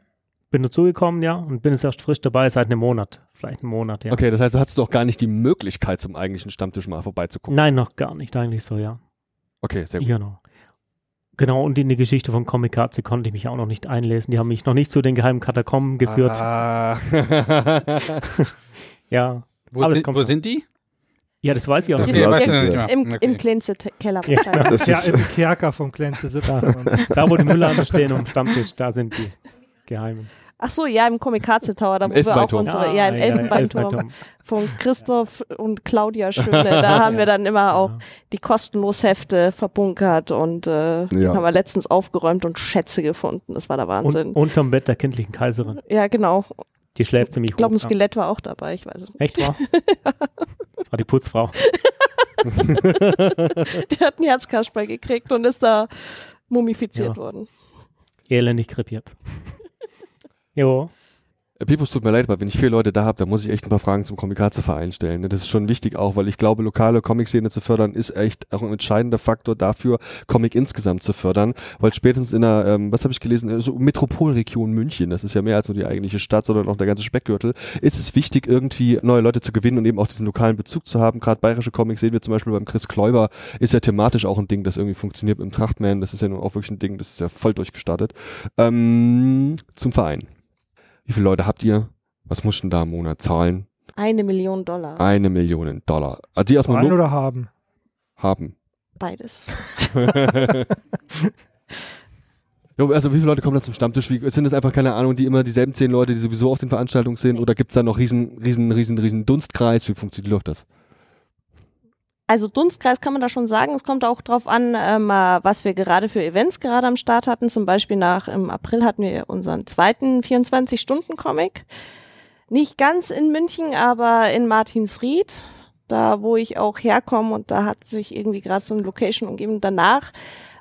Bin dazugekommen, ja, und bin jetzt erst frisch dabei seit einem Monat. Vielleicht einen Monat, ja. Okay, das heißt, du hattest doch gar nicht die Möglichkeit, zum eigentlichen Stammtisch mal vorbeizugucken. Nein, noch gar nicht, eigentlich so, ja. Okay, sehr gut. Genau. Genau, und in die Geschichte von Cards konnte ich mich auch noch nicht einlesen. Die haben mich noch nicht zu den geheimen Katakomben geführt. Ah. [laughs] Ja. Wo, sind, kommt wo sind die? Ja, das weiß ich auch Das nicht mehr. mehr. Im, Okay. im Klenze-Keller Ja. wahrscheinlich. Das Ja, ist, im [laughs] Kerker vom Glänze 17. Da, wo die Müllhalme [laughs] stehen am Stammtisch, da sind die geheimen. Ach so, ja, im Komikaze Tower, da Im wo wir auch Elfenbeinturm. unsere, ja, im Elfenbeinturm von Christoph und Claudia Schöne, da [laughs] haben wir dann immer auch Ja. die kostenlos Hefte verbunkert und äh, Ja. haben wir letztens aufgeräumt und Schätze gefunden. Das war der Wahnsinn. Und, unterm Bett der kindlichen Kaiserin. ja, genau. Die schläft ziemlich Ich glaube, ein hoch. Skelett war auch dabei, ich weiß es nicht. Echt wahr? [laughs] Das war die Putzfrau. Die hat einen Herzkasperl gekriegt und ist da mumifiziert Ja. worden. Elendig krepiert. Jo. Äh, Pipus, tut mir leid, aber wenn ich vier Leute da habe, dann muss ich echt ein paar Fragen zum Komikaze-Verein stellen. ne? Das ist schon wichtig auch, weil ich glaube, lokale Comic-Szene zu fördern, ist echt auch ein entscheidender Faktor dafür, Comic insgesamt zu fördern. Weil spätestens in einer, ähm, was habe ich gelesen, äh, so Metropolregion München, das ist ja mehr als nur die eigentliche Stadt, sondern auch der ganze Speckgürtel, ist es wichtig, irgendwie neue Leute zu gewinnen und eben auch diesen lokalen Bezug zu haben. Gerade bayerische Comics sehen wir zum Beispiel beim Chris Kläuber, ist ja thematisch auch ein Ding, das irgendwie funktioniert dem Trachtman. Das ist ja nun auch wirklich ein Ding, das ist ja voll durchgestartet. Ähm, zum Verein. Wie viele Leute habt ihr? Was mussten da im Monat zahlen? Eine Million Dollar. Eine Million Dollar. Also die erstmal nur oder haben? haben. Beides. [laughs] Jo, also wie viele Leute kommen da zum Stammtisch? Wie, sind das einfach, keine Ahnung, die immer dieselben zehn Leute, die sowieso auf den Veranstaltungen sind? Oder gibt es da noch riesen, riesen, riesen, riesen Dunstkreis? Wie funktioniert läuft das? Also Dunstkreis kann man da schon sagen. Es kommt auch drauf an, ähm, äh, was wir gerade für Events gerade am Start hatten. Zum Beispiel nach im April hatten wir unseren zweiten 24-Stunden-Comic. Nicht ganz in München, aber in Martinsried, da wo ich auch herkomme und da hat sich irgendwie gerade so eine Location umgeben. Danach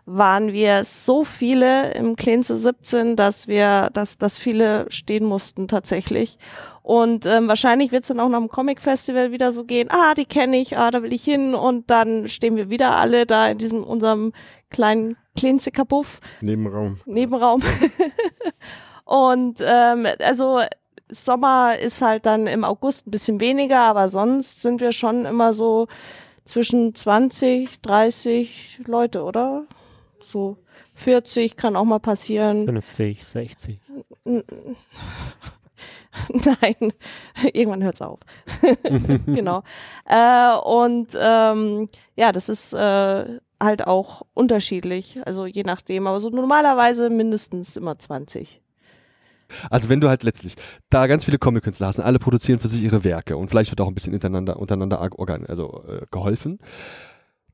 waren wir so viele im Klenze 17, dass wir, dass, dass viele stehen mussten tatsächlich. Und ähm, wahrscheinlich wird es dann auch nach dem Comic-Festival wieder so gehen, ah, die kenne ich, ah, da will ich hin. Und dann stehen wir wieder alle da in diesem unserem kleinen Klenze-Kabuff. Nebenraum. Nebenraum. [laughs] und ähm, also Sommer ist halt dann im August ein bisschen weniger, aber sonst sind wir schon immer so zwischen 20, 30 Leute, oder? So 40 kann auch mal passieren. 50, 60. N- [laughs] Nein, irgendwann hört's auf. [laughs] genau. Äh, und ähm, ja, das ist äh, halt auch unterschiedlich, also je nachdem, aber so normalerweise mindestens immer 20. Also wenn du halt letztlich da ganz viele Comic-Künstler hast und alle produzieren für sich ihre Werke und vielleicht wird auch ein bisschen untereinander, untereinander also, äh, geholfen.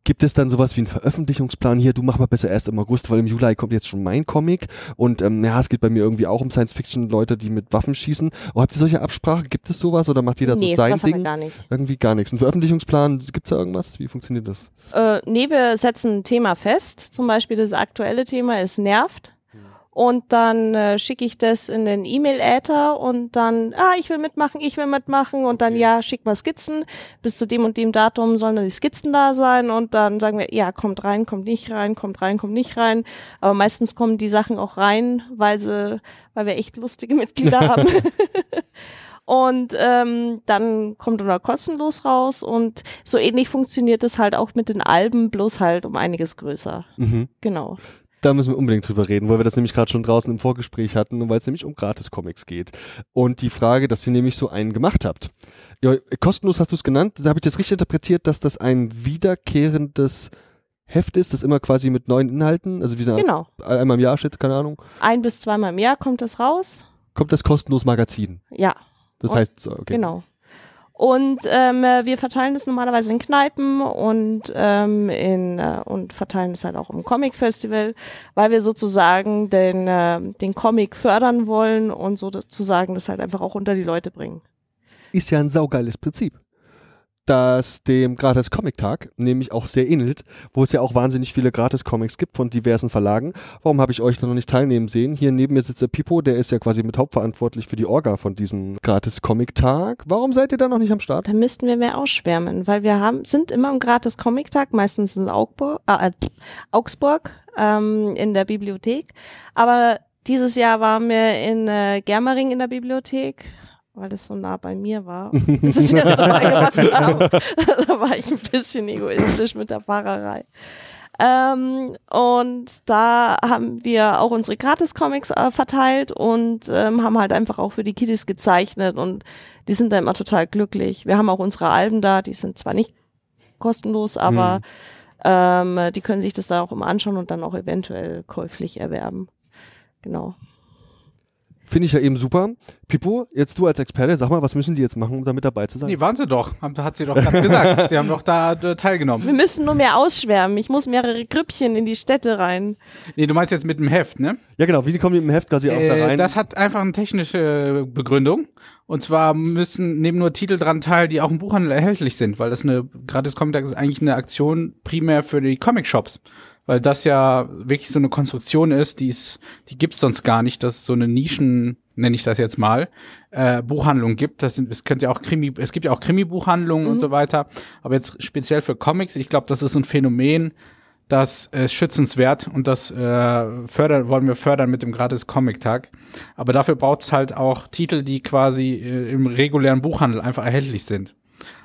Gibt es dann sowas wie einen Veröffentlichungsplan hier? Du mach mal besser erst im August, weil im Juli kommt jetzt schon mein Comic und ähm, ja, es geht bei mir irgendwie auch um Science-Fiction-Leute, die mit Waffen schießen. Oh, habt ihr solche Absprachen? Gibt es sowas oder macht jeder nee, so sein sowas haben wir Ding? gar nicht. Irgendwie gar nichts. Ein Veröffentlichungsplan, gibt's da irgendwas? Wie funktioniert das? Äh, nee, wir setzen ein Thema fest. Zum Beispiel das aktuelle Thema ist nervt. Und dann äh, schicke ich das in den E-Mail-Äther und dann, ah, ich will mitmachen, ich will mitmachen und dann, ja, schick mal Skizzen. Bis zu dem und dem Datum sollen dann die Skizzen da sein und dann sagen wir, ja, kommt rein, kommt nicht rein, kommt rein, kommt nicht rein. Aber meistens kommen die Sachen auch rein, weil sie, weil wir echt lustige Mitglieder [laughs] haben. [laughs] Und ähm, dann kommt er kostenlos raus und so ähnlich funktioniert es halt auch mit den Alben, bloß halt um einiges größer. Mhm. Genau. Da müssen wir unbedingt drüber reden, weil wir das nämlich gerade schon draußen im Vorgespräch hatten und weil es nämlich um Gratis-Comics geht. Und die Frage, dass ihr nämlich so einen gemacht habt. Ja, kostenlos hast du es genannt. Da habe ich das richtig interpretiert, dass das ein wiederkehrendes Heft ist, das immer quasi mit neuen Inhalten, also wieder Genau. einmal im Jahr steht, keine Ahnung, Ein bis zweimal im Jahr kommt das raus. kommt das kostenlos Magazin. Ja, Das Und- heißt, so, okay. genau. Und ähm, äh, wir verteilen das normalerweise in Kneipen und ähm, in äh, und verteilen es halt auch im Comic Festival, weil wir sozusagen den äh, den Comic fördern wollen und sozusagen das halt einfach auch unter die Leute bringen. Ist ja ein saugeiles Prinzip. Das dem Gratis-Comic-Tag nämlich auch sehr ähnelt, wo es ja auch wahnsinnig viele Gratis-Comics gibt von diversen Verlagen. Warum habe ich euch da noch nicht teilnehmen sehen? Hier neben mir sitzt der Pipo, der ist ja quasi mit hauptverantwortlich für die Orga von diesem Gratis-Comic-Tag. Warum seid ihr da noch nicht am Start? Da müssten wir mehr ausschwärmen, weil wir haben sind immer im gratis Comic Tag, meistens in Augsburg, äh, Augsburg ähm, in der Bibliothek. Aber dieses Jahr waren wir in äh, Germering in der Bibliothek, weil das so nah bei mir war. [laughs] Das ist so mal gemacht da war ich ein bisschen egoistisch mit der Fahrerei. Ähm, und da haben wir auch unsere Gratis-Comics äh, verteilt und ähm, haben halt einfach auch für die Kiddies gezeichnet und die sind da immer total glücklich. Wir haben auch unsere Alben da, die sind zwar nicht kostenlos, aber ähm, die können sich das da auch immer anschauen und dann auch eventuell käuflich erwerben. Genau. Finde ich ja eben super. Pipo, jetzt du als Experte, sag mal, was müssen die jetzt machen, um da mit dabei zu sein? Nee, waren sie doch. Hat sie doch gerade gesagt. [laughs] Sie haben doch da äh, teilgenommen. Wir müssen nur mehr ausschwärmen. Ich muss mehrere Grüppchen in die Städte rein. Nee, du meinst jetzt mit dem Heft, ne? Ja genau, wie kommen die im Heft quasi auch da Äh, rein? das hat einfach eine technische Begründung. Und zwar müssen neben nur Titel dran teil, die auch im Buchhandel erhältlich sind, weil das eine gratis Comic ist eigentlich eine Aktion primär für die Comic-Shops. Weil das ja wirklich so eine Konstruktion ist, die ist, die gibt's sonst gar nicht, dass es so eine Nischen, nenne ich das jetzt mal, äh, Buchhandlung gibt. Das sind, es könnte ja auch Krimi, es gibt ja auch Krimi-Buchhandlungen und so weiter. Aber jetzt speziell für Comics, ich glaube, das ist ein Phänomen, das ist schützenswert und das äh, fördern, wollen wir fördern mit dem gratis Comic-Tag. Aber dafür braucht es halt auch Titel, die quasi äh, im regulären Buchhandel einfach erhältlich sind.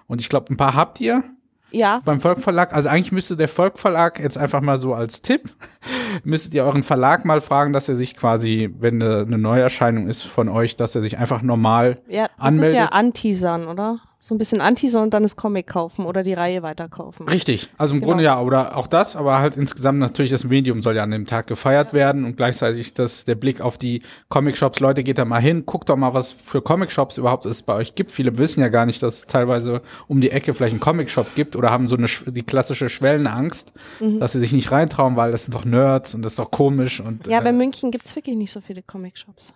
Und ich glaube, ein paar habt ihr Ja, beim Volkverlag. Also eigentlich müsste der Volkverlag jetzt einfach mal so als Tipp, [laughs] müsstet ihr euren Verlag mal fragen, dass er sich quasi, wenn eine, eine Neuerscheinung ist von euch, dass er sich einfach normal ja das Anmeldet. ist ja anteasern, oder? So ein bisschen anteasern und dann das Comic kaufen oder die Reihe weiterkaufen. Richtig. Also im Genau. Grunde ja, oder auch das, aber halt insgesamt natürlich das Medium soll ja an dem Tag gefeiert werden und gleichzeitig das, der Blick auf die Comic-Shops. Leute, geht da mal hin, guckt doch mal, was für Comic-Shops überhaupt es bei euch gibt. Viele wissen ja gar nicht, dass es teilweise um die Ecke vielleicht einen Comic-Shop gibt oder haben so eine, die klassische Schwellenangst, Mhm. dass sie sich nicht reintrauen, weil das sind doch Nerds und das ist doch komisch und, Ja, äh, bei München gibt's wirklich nicht so viele Comic-Shops.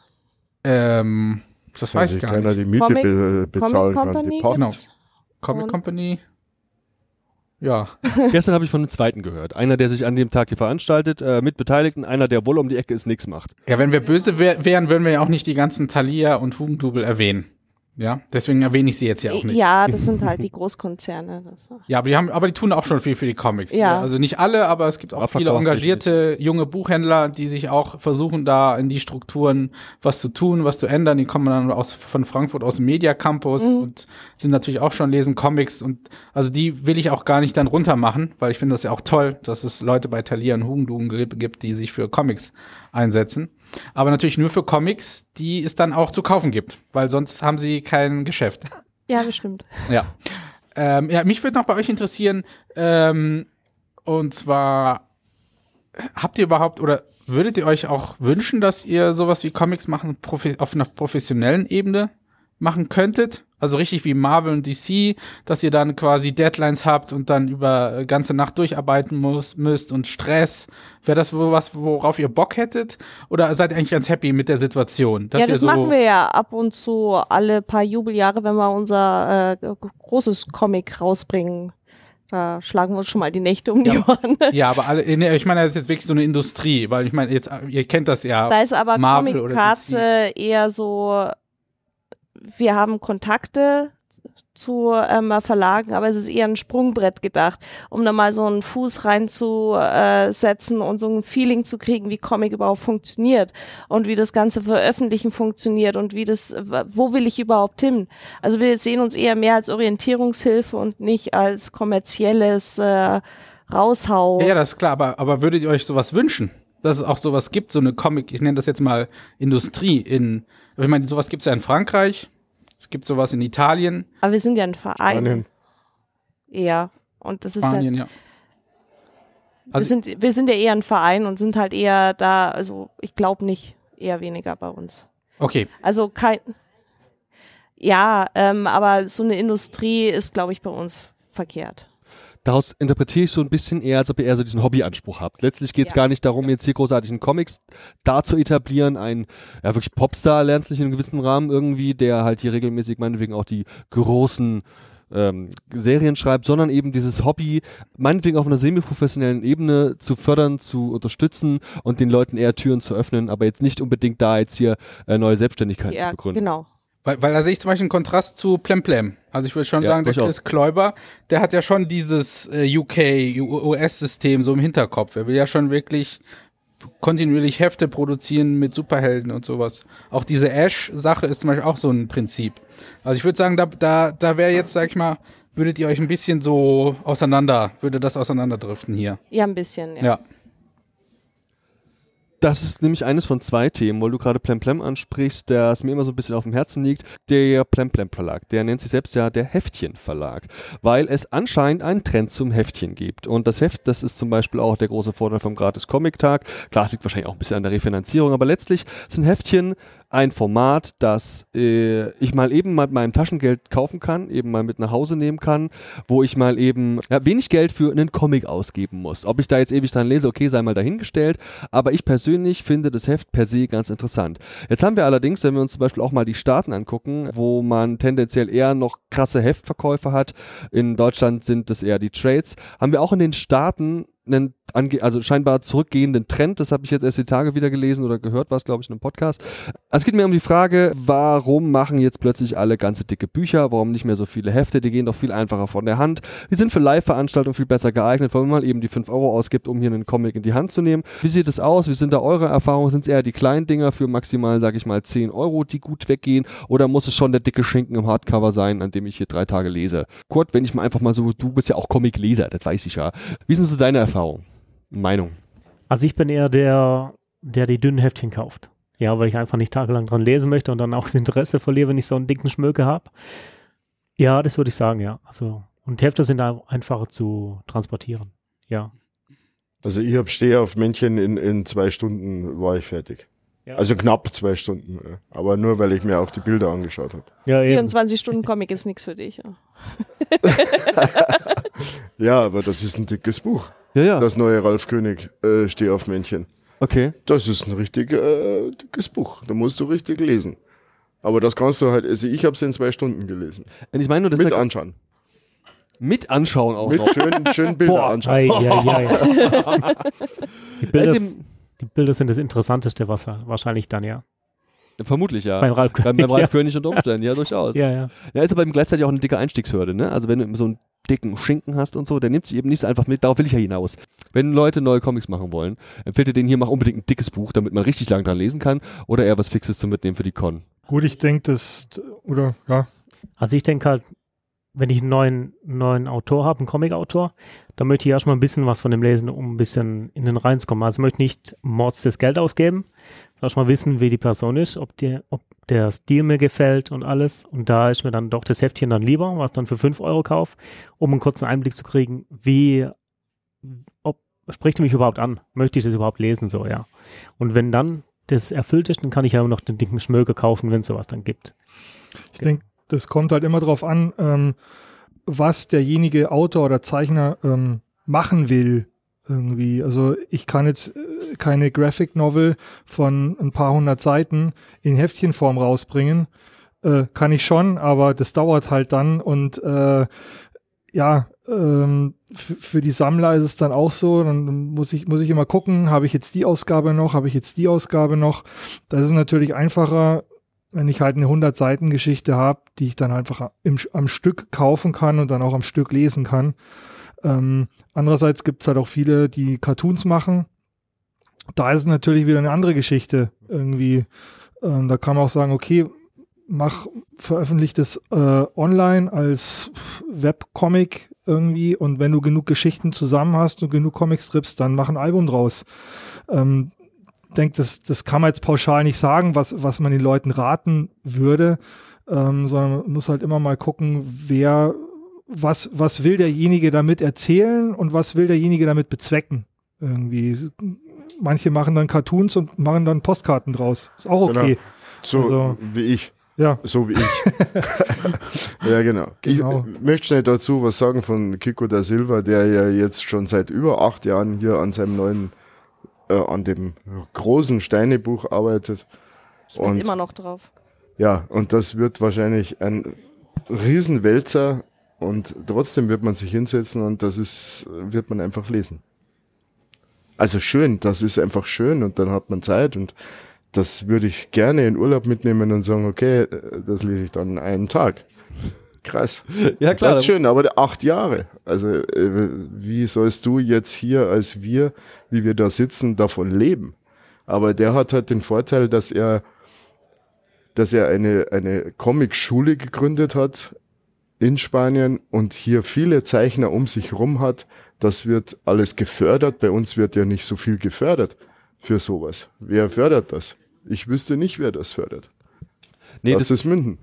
ähm, das weiß ich gar keiner nicht. die Miete Comic- be bezahlen Comic kann. Die Company Pacht. Genau. Comic und- Company. Ja. [laughs] Gestern habe ich von einem zweiten gehört. Einer, der sich an dem Tag hier veranstaltet, äh, mit Beteiligten, einer, der wohl um die Ecke ist, nichts macht. Ja, wenn wir böse wär, wären, würden wir ja auch nicht die ganzen Thalia und Hugendubel erwähnen. Ja, deswegen erwähne ich sie jetzt ja auch nicht. Ja, [laughs] das sind halt die Großkonzerne. Ja, aber die haben, aber die tun auch schon viel für die Comics. Ja. Also nicht alle, aber es gibt auch viele engagierte junge Buchhändler, die sich auch versuchen, da in die Strukturen was zu tun, was zu ändern. Die kommen dann aus, von Frankfurt aus dem Media Campus und sind natürlich auch schon lesen Comics und also die will ich auch gar nicht dann runter machen, weil ich finde das ja auch toll, dass es Leute bei Thalia und Hugendubel gibt, die sich für Comics einsetzen. Aber natürlich nur für Comics, die es dann auch zu kaufen gibt, weil sonst haben sie kein Geschäft. [laughs] ja, bestimmt. Ja. Ähm, ja, mich würde noch bei euch interessieren, ähm, und zwar, habt ihr überhaupt oder würdet ihr euch auch wünschen, dass ihr sowas wie Comics machen auf einer professionellen Ebene? Machen könntet? Also richtig wie Marvel und DC, dass ihr dann quasi Deadlines habt und dann über äh, ganze Nacht durcharbeiten muss, müsst und Stress. Wäre das was, worauf ihr Bock hättet? Oder seid ihr eigentlich ganz happy mit der Situation? Ja, das so machen wir ja ab und zu alle paar Jubeljahre, wenn wir unser äh, großes Comic rausbringen. Da schlagen wir uns schon mal die Nächte um die Ja. Ohren. [laughs] Ja, aber alle, nee, ich meine, das ist jetzt wirklich so eine Industrie, weil ich meine, jetzt, ihr kennt das ja. Da ist aber Marvel oder Comic Katze eher so, wir haben Kontakte zu ähm, Verlagen, aber es ist eher ein Sprungbrett gedacht, um da mal so einen Fuß reinzusetzen und so ein Feeling zu kriegen, wie Comic überhaupt funktioniert und wie das ganze Veröffentlichen funktioniert und wie das, wo will ich überhaupt hin? Also wir sehen uns eher mehr als Orientierungshilfe und nicht als kommerzielles äh, Raushau. Ja, das ist klar, aber, aber würdet ihr euch sowas wünschen? Dass es auch sowas gibt, so eine Comic, ich nenne das jetzt mal Industrie in, ich meine, sowas gibt es ja in Frankreich, es gibt sowas in Italien, Aber wir sind ja ein Verein Spanien. eher. Und das ist ja, Spanien, ja. wir, Also- sind, wir sind ja eher ein Verein und sind halt eher da, also ich glaube nicht, eher weniger bei uns. Okay, Also kein, ja, ähm, aber so eine Industrie ist, glaube ich, bei uns verkehrt. Daraus interpretiere ich so ein bisschen eher, als ob ihr eher so diesen Hobbyanspruch habt. Letztlich geht es Ja. gar nicht darum, jetzt hier großartig einen Comics da zu etablieren. Ein ja, wirklich Popstar lernt sich in einem gewissen Rahmen irgendwie, der halt hier regelmäßig meinetwegen auch die großen ähm, Serien schreibt, sondern eben dieses Hobby, meinetwegen auf einer semi-professionellen Ebene zu fördern, zu unterstützen und den Leuten eher Türen zu öffnen, aber jetzt nicht unbedingt da jetzt hier äh, neue Selbstständigkeiten Ja, zu begründen. genau. Weil, weil da sehe ich zum Beispiel einen Kontrast zu Plemplem. Also ich würde schon Ja, sagen, der. Chris Kläuber, der hat ja schon dieses äh, UK, US-System so im Hinterkopf. Er will ja schon wirklich kontinuierlich Hefte produzieren mit Superhelden und sowas. Auch diese Ash-Sache ist zum Beispiel auch so ein Prinzip. Also ich würde sagen, da, da, da wäre jetzt, sag ich mal, würdet ihr euch ein bisschen so auseinander, würde das auseinanderdriften hier. Ja, ein bisschen, ja. Ja. Das ist nämlich eines von zwei Themen, weil du gerade Plemplem ansprichst, das mir immer so ein bisschen auf dem Herzen liegt. Der Plemplem Verlag, der nennt sich selbst ja der Heftchen Verlag, weil es anscheinend einen Trend zum Heftchen gibt. Und das Heft, das ist zum Beispiel auch der große Vorteil vom Gratis Comic Tag. Klar, es liegt wahrscheinlich auch ein bisschen an der Refinanzierung, aber letztlich sind Heftchen ein Format, das äh, ich mal eben mit meinem Taschengeld kaufen kann, eben mal mit nach Hause nehmen kann, wo ich mal eben ja, wenig Geld für einen Comic ausgeben muss. Ob ich da jetzt ewig dran lese, okay, sei mal dahingestellt, aber ich persönlich finde das Heft per se ganz interessant. Jetzt haben wir allerdings, wenn wir uns zum Beispiel auch mal die Staaten angucken, wo man tendenziell eher noch krasse Heftverkäufe hat, in Deutschland sind es eher die Trades, haben wir auch in den Staaten einen also scheinbar zurückgehenden Trend. Das habe ich jetzt erst die Tage wieder gelesen oder gehört, war es, glaube ich, in einem Podcast. Also es geht mir um die Frage, warum machen jetzt plötzlich alle ganze dicke Bücher? Warum nicht mehr so viele Hefte? Die gehen doch viel einfacher von der Hand. Die sind für Live-Veranstaltungen viel besser geeignet, weil man mal eben die 5 Euro ausgibt, um hier einen Comic in die Hand zu nehmen. Wie sieht es aus? Wie sind da eure Erfahrungen? Sind es eher die kleinen Dinger für maximal, sage ich mal, 10 Euro, die gut weggehen? Oder muss es schon der dicke Schinken im Hardcover sein, an dem ich hier drei Tage lese? Kurt, wenn ich mal einfach mal so, du bist ja auch Comic-Leser, das weiß ich ja. Wie sind so deine Erfahrungen? Meinung? Also ich bin eher der, der die dünnen Heftchen kauft. Ja, weil ich einfach nicht tagelang dran lesen möchte und dann auch das Interesse verliere, wenn ich so einen dicken Schmöke habe. Ja, das würde ich sagen, ja. Also, und Hefte sind da einfacher zu transportieren. Ja. Also ich stehe auf Männchen in, in zwei Stunden war ich fertig. Ja. Also knapp zwei Stunden. Aber nur weil ich mir auch die Bilder angeschaut habe. Ja, eben. 24 Stunden Comic ist nichts für dich. [laughs] Ja. Aber das ist ein dickes Buch. Ja, ja. Das neue Ralf König äh, Steh auf Männchen. okay. Das ist ein richtig äh, dickes Buch. Da musst du richtig lesen. Aber das kannst du halt, also ich habe es in zwei Stunden gelesen. Und ich meine nur, das Mit anschauen. mit anschauen auch Mit noch. schönen, schönen Bilder Boah. anschauen. Ei, ei, ei. [laughs] Die Bilder, eben- die Bilder sind das Interessanteste, was wahrscheinlich dann, ja. Vermutlich, ja. Beim Ralf Beim, beim [laughs] Ralf König unter Umständen, ja, durchaus. Ja, ja. Ja, ist aber eben gleichzeitig auch eine dicke Einstiegshürde, ne? Also wenn du so einen dicken Schinken hast und so, der nimmt sich eben nicht so einfach mit, darauf will ich ja hinaus. Wenn Leute neue Comics machen wollen, empfiehlt ihr denen hier, mach unbedingt ein dickes Buch, damit man richtig lang dran lesen kann, oder eher was Fixes zum Mitnehmen für die Con. Gut, ich denke, das, oder ja, Also ich denke halt, wenn ich einen neuen, neuen Autor habe, einen Comic-Autor, dann möchte ich erstmal ein bisschen was von dem lesen, um ein bisschen in den reinzukommen. Also ich möchte nicht mords das Geld ausgeben, sondern erstmal wissen, wie die Person ist, ob, die, ob der Stil mir gefällt und alles. Und da ist mir dann doch das Heftchen dann lieber, was dann für 5 Euro kauf, um einen kurzen Einblick zu kriegen, wie, ob, spricht mich überhaupt an? Möchte ich das überhaupt lesen, so, ja. Und wenn dann das erfüllt ist, dann kann ich ja immer noch den dicken Schmöger kaufen, wenn es sowas dann gibt. Ich denke, das kommt halt immer drauf an, ähm, was derjenige Autor oder Zeichner ähm, machen will. Irgendwie. Also ich kann jetzt äh, keine Graphic Novel von ein paar hundert Seiten in Heftchenform rausbringen. Äh, kann ich schon, aber das dauert halt dann und äh, ja, ähm, für die Sammler ist es dann auch so, dann muss ich, muss ich immer gucken, habe ich jetzt die Ausgabe noch, habe ich jetzt die Ausgabe noch. Das ist natürlich einfacher, wenn ich halt eine 100-Seiten-Geschichte habe, die ich dann einfach im, am Stück kaufen kann und dann auch am Stück lesen kann. Ähm, andererseits gibt es halt auch viele, die Cartoons machen. Da ist es natürlich wieder eine andere Geschichte irgendwie. Ähm, da kann man auch sagen, okay, mach, veröffentlicht es äh, online als Webcomic irgendwie und wenn du genug Geschichten zusammen hast und genug Comicstrips, dann mach ein Album draus. Ähm, denke, das, das kann man jetzt pauschal nicht sagen, was, was man den Leuten raten würde, ähm, sondern man muss halt immer mal gucken, wer, was, was will derjenige damit erzählen und was will derjenige damit bezwecken. Irgendwie. Manche machen dann Cartoons und machen dann Postkarten draus. Ist auch okay. Genau. So also, wie ich. Ja. So wie ich. [laughs] ja, genau. genau. Ich möchte schnell dazu was sagen von Kiko da Silva, der ja jetzt schon seit über acht Jahren hier an seinem neuen, äh, an dem großen Steinebuch arbeitet. Ich bin immer noch drauf. Ja, und das wird wahrscheinlich ein Riesenwälzer und trotzdem wird man sich hinsetzen und das ist, wird man einfach lesen. Also schön, das ist einfach schön und dann hat man Zeit und das würde ich gerne in Urlaub mitnehmen und sagen, okay, das lese ich dann einen Tag. Krass. Ja, klar. Das ist schön, aber acht Jahre. Also, äh, wie sollst du jetzt hier als wir, wie wir da sitzen, davon leben? Aber der hat halt den Vorteil, dass er, dass er eine, eine Comic-Schule gegründet hat in Spanien und hier viele Zeichner um sich rum hat. Das wird alles gefördert. Bei uns wird ja nicht so viel gefördert für sowas. Wer fördert das? Ich wüsste nicht, wer das fördert. Nee, das, das ist München.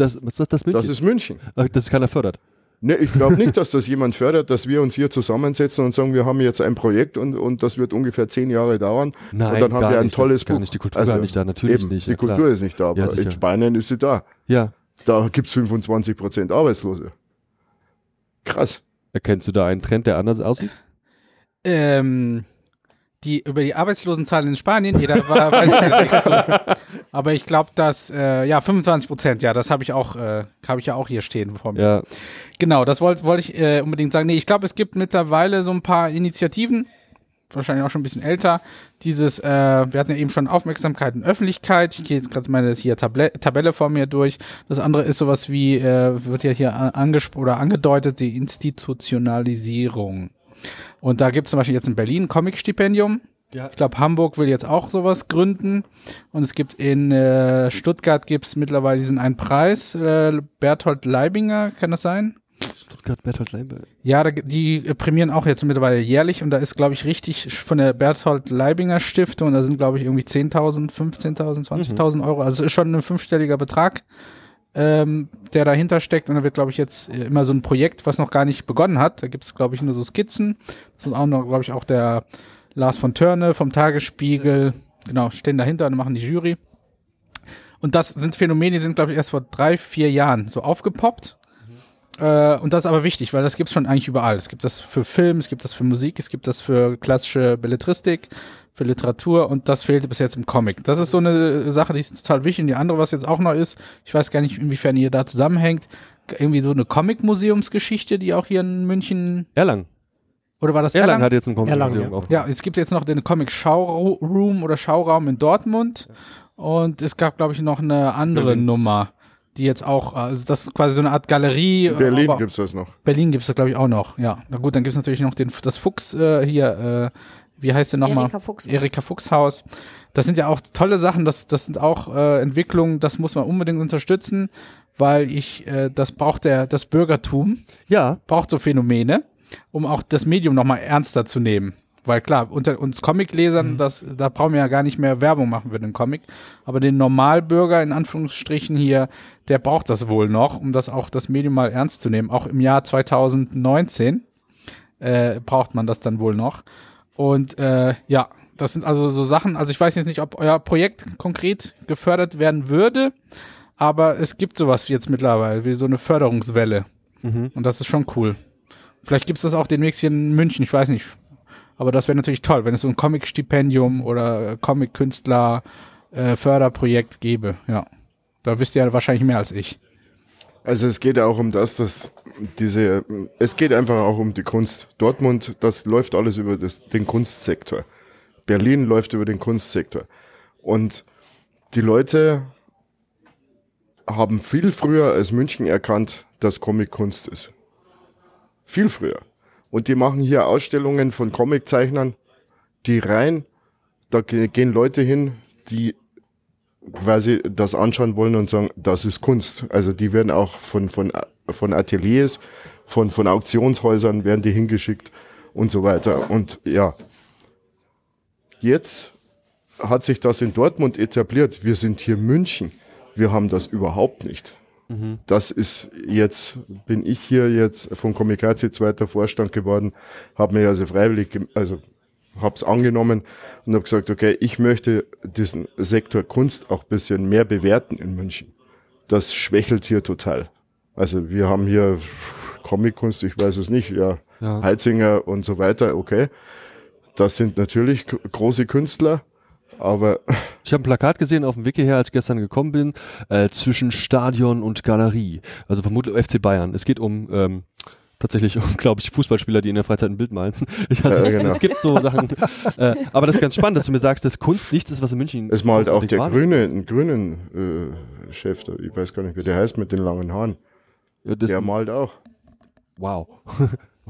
Das, was ist das München? Das ist München. Ach, das ist keiner fördert. Nee, ich glaube nicht, dass [laughs] das jemand fördert, dass wir uns hier zusammensetzen und sagen, wir haben jetzt ein Projekt und, und das wird ungefähr zehn Jahre dauern. Nein, und dann haben wir ein nicht, tolles Buch. Nicht, die Kultur also, nicht da, natürlich eben, nicht. Ja, die Kultur ist nicht da, aber ja, in Spanien ist sie da. Ja. Da gibt es 25 Prozent Arbeitslose. Krass. Erkennst du da einen Trend, der anders aussieht? Ähm, die über die Arbeitslosenzahlen in Spanien, jeder war, weiß ich nicht [laughs] so. Aber ich glaube, dass äh, ja 25 Prozent, ja, das habe ich auch, äh, habe ich ja auch hier stehen vor mir. Ja. Genau, das wollte wollt ich äh, unbedingt sagen. Nee, ich glaube, es gibt mittlerweile so ein paar Initiativen, wahrscheinlich auch schon ein bisschen älter. Dieses, äh, wir hatten ja eben schon Aufmerksamkeit und Öffentlichkeit. Ich gehe jetzt gerade meine hier Tabelle, Tabelle vor mir durch. Das andere ist sowas wie, äh, wird ja hier angesprochen oder angedeutet, die Institutionalisierung. Und da gibt es zum Beispiel jetzt in Berlin ein Comic-Stipendium. Ja. Ich glaube, Hamburg will jetzt auch sowas gründen. Und es gibt in äh, Stuttgart gibt es mittlerweile diesen einen Preis, äh, Berthold Leibinger, kann das sein? Stuttgart Berthold Leibinger. Ja, da, die prämieren auch jetzt mittlerweile jährlich und da ist, glaube ich, richtig von der Berthold Leibinger Stiftung, da sind, glaube ich, irgendwie 10.000, 15.000, 20.000 mhm. Euro. Also ist schon ein fünfstelliger Betrag ähm, der dahinter steckt. Und da wird, glaube ich, jetzt äh, immer so ein Projekt, was noch gar nicht begonnen hat. Da gibt es, glaube ich, nur so Skizzen. Das ist auch noch, glaube ich, auch der Lars von Törne vom Tagesspiegel. Genau, stehen dahinter und machen die Jury. Und das sind Phänomene, die sind, glaube ich, erst vor drei, vier Jahren so aufgepoppt. Mhm. Äh, und das ist aber wichtig, weil das gibt es schon eigentlich überall. Es gibt das für Film, es gibt das für Musik, es gibt das für klassische Belletristik, für Literatur und das fehlte bis jetzt im Comic. Das ist so eine Sache, die ist total wichtig. Und die andere, was jetzt auch noch ist, ich weiß gar nicht, inwiefern ihr da zusammenhängt, irgendwie so eine Comic-Museumsgeschichte, die auch hier in München. Erlangen. Oder war das Erlangen? Erlangen hat jetzt ein Comic-Museum. Ja. ja, jetzt gibt es jetzt noch den Comic-Showroom oder Schauraum in Dortmund. Und es gab, glaube ich, noch eine andere Berlin. Nummer, die jetzt auch, also das ist quasi so eine Art Galerie. In Berlin gibt es das noch. Berlin gibt es das, glaube ich, auch noch, ja. Na gut, dann gibt es natürlich noch den, das Fuchs äh, hier, äh, wie heißt der nochmal? Erika Fuchshaus. Erika Fuchshaus. Das sind ja auch tolle Sachen, das, das sind auch äh, Entwicklungen, das muss man unbedingt unterstützen, weil ich, äh, das braucht der, das Bürgertum. Ja. Braucht so Phänomene, um auch das Medium nochmal ernster zu nehmen. Weil klar, unter uns Comiclesern, mhm. das, da brauchen wir ja gar nicht mehr Werbung machen für den Comic. Aber den Normalbürger, in Anführungsstrichen hier, der braucht das wohl noch, um das auch das Medium mal ernst zu nehmen. Auch im Jahr 2019 äh, braucht man das dann wohl noch. Und äh, ja, das sind also so Sachen, also ich weiß jetzt nicht, ob euer Projekt konkret gefördert werden würde, aber es gibt sowas jetzt mittlerweile, wie so eine Förderungswelle. Mhm. Und das ist schon cool. Vielleicht gibt es das auch demnächst hier in München, ich weiß nicht. Aber das wäre natürlich toll, wenn es so ein Comic-Stipendium oder äh, Förderprojekt gäbe. Ja. Da wisst ihr ja wahrscheinlich mehr als ich. Also es geht auch um das, dass diese, es geht einfach auch um die Kunst. Dortmund, das läuft alles über das, den Kunstsektor. Berlin läuft über den Kunstsektor. Und die Leute haben viel früher als München erkannt, dass Comic Kunst ist. Viel früher. Und die machen hier Ausstellungen von Comiczeichnern, die rein, da ge- gehen Leute hin, die quasi das anschauen wollen und sagen, das ist Kunst. Also die werden auch von, von, von Ateliers, von, von Auktionshäusern werden die hingeschickt und so weiter. Und ja, jetzt hat sich das in Dortmund etabliert. Wir sind hier München. Wir haben das überhaupt nicht. Das ist jetzt, bin ich hier jetzt von Comicazzi zweiter Vorstand geworden, habe mir also freiwillig, also hab's angenommen und habe gesagt, okay, ich möchte diesen Sektor Kunst auch bisschen mehr bewerten in München. Das schwächelt hier total. Also wir haben hier Comic-Kunst, ich weiß es nicht, ja, Ja. Heizinger und so weiter, okay. Das sind natürlich große Künstler, aber [laughs] Ich habe ein Plakat gesehen auf dem Wiki her, als ich gestern gekommen bin, äh, zwischen Stadion und Galerie. Also vermutlich FC Bayern. Es geht um ähm, tatsächlich um, [laughs] glaube ich, Fußballspieler, die in der Freizeit ein Bild malen. [laughs] Ich, also, Ja, es, genau. es gibt so Sachen. äh, aber das ist ganz spannend, dass du mir sagst, dass Kunst nichts ist, was in München. es malt auch der war. grüne, ein grünen äh, Chef, ich weiß gar nicht, wie der heißt mit den langen Haaren. Ja, Der malt auch. wow.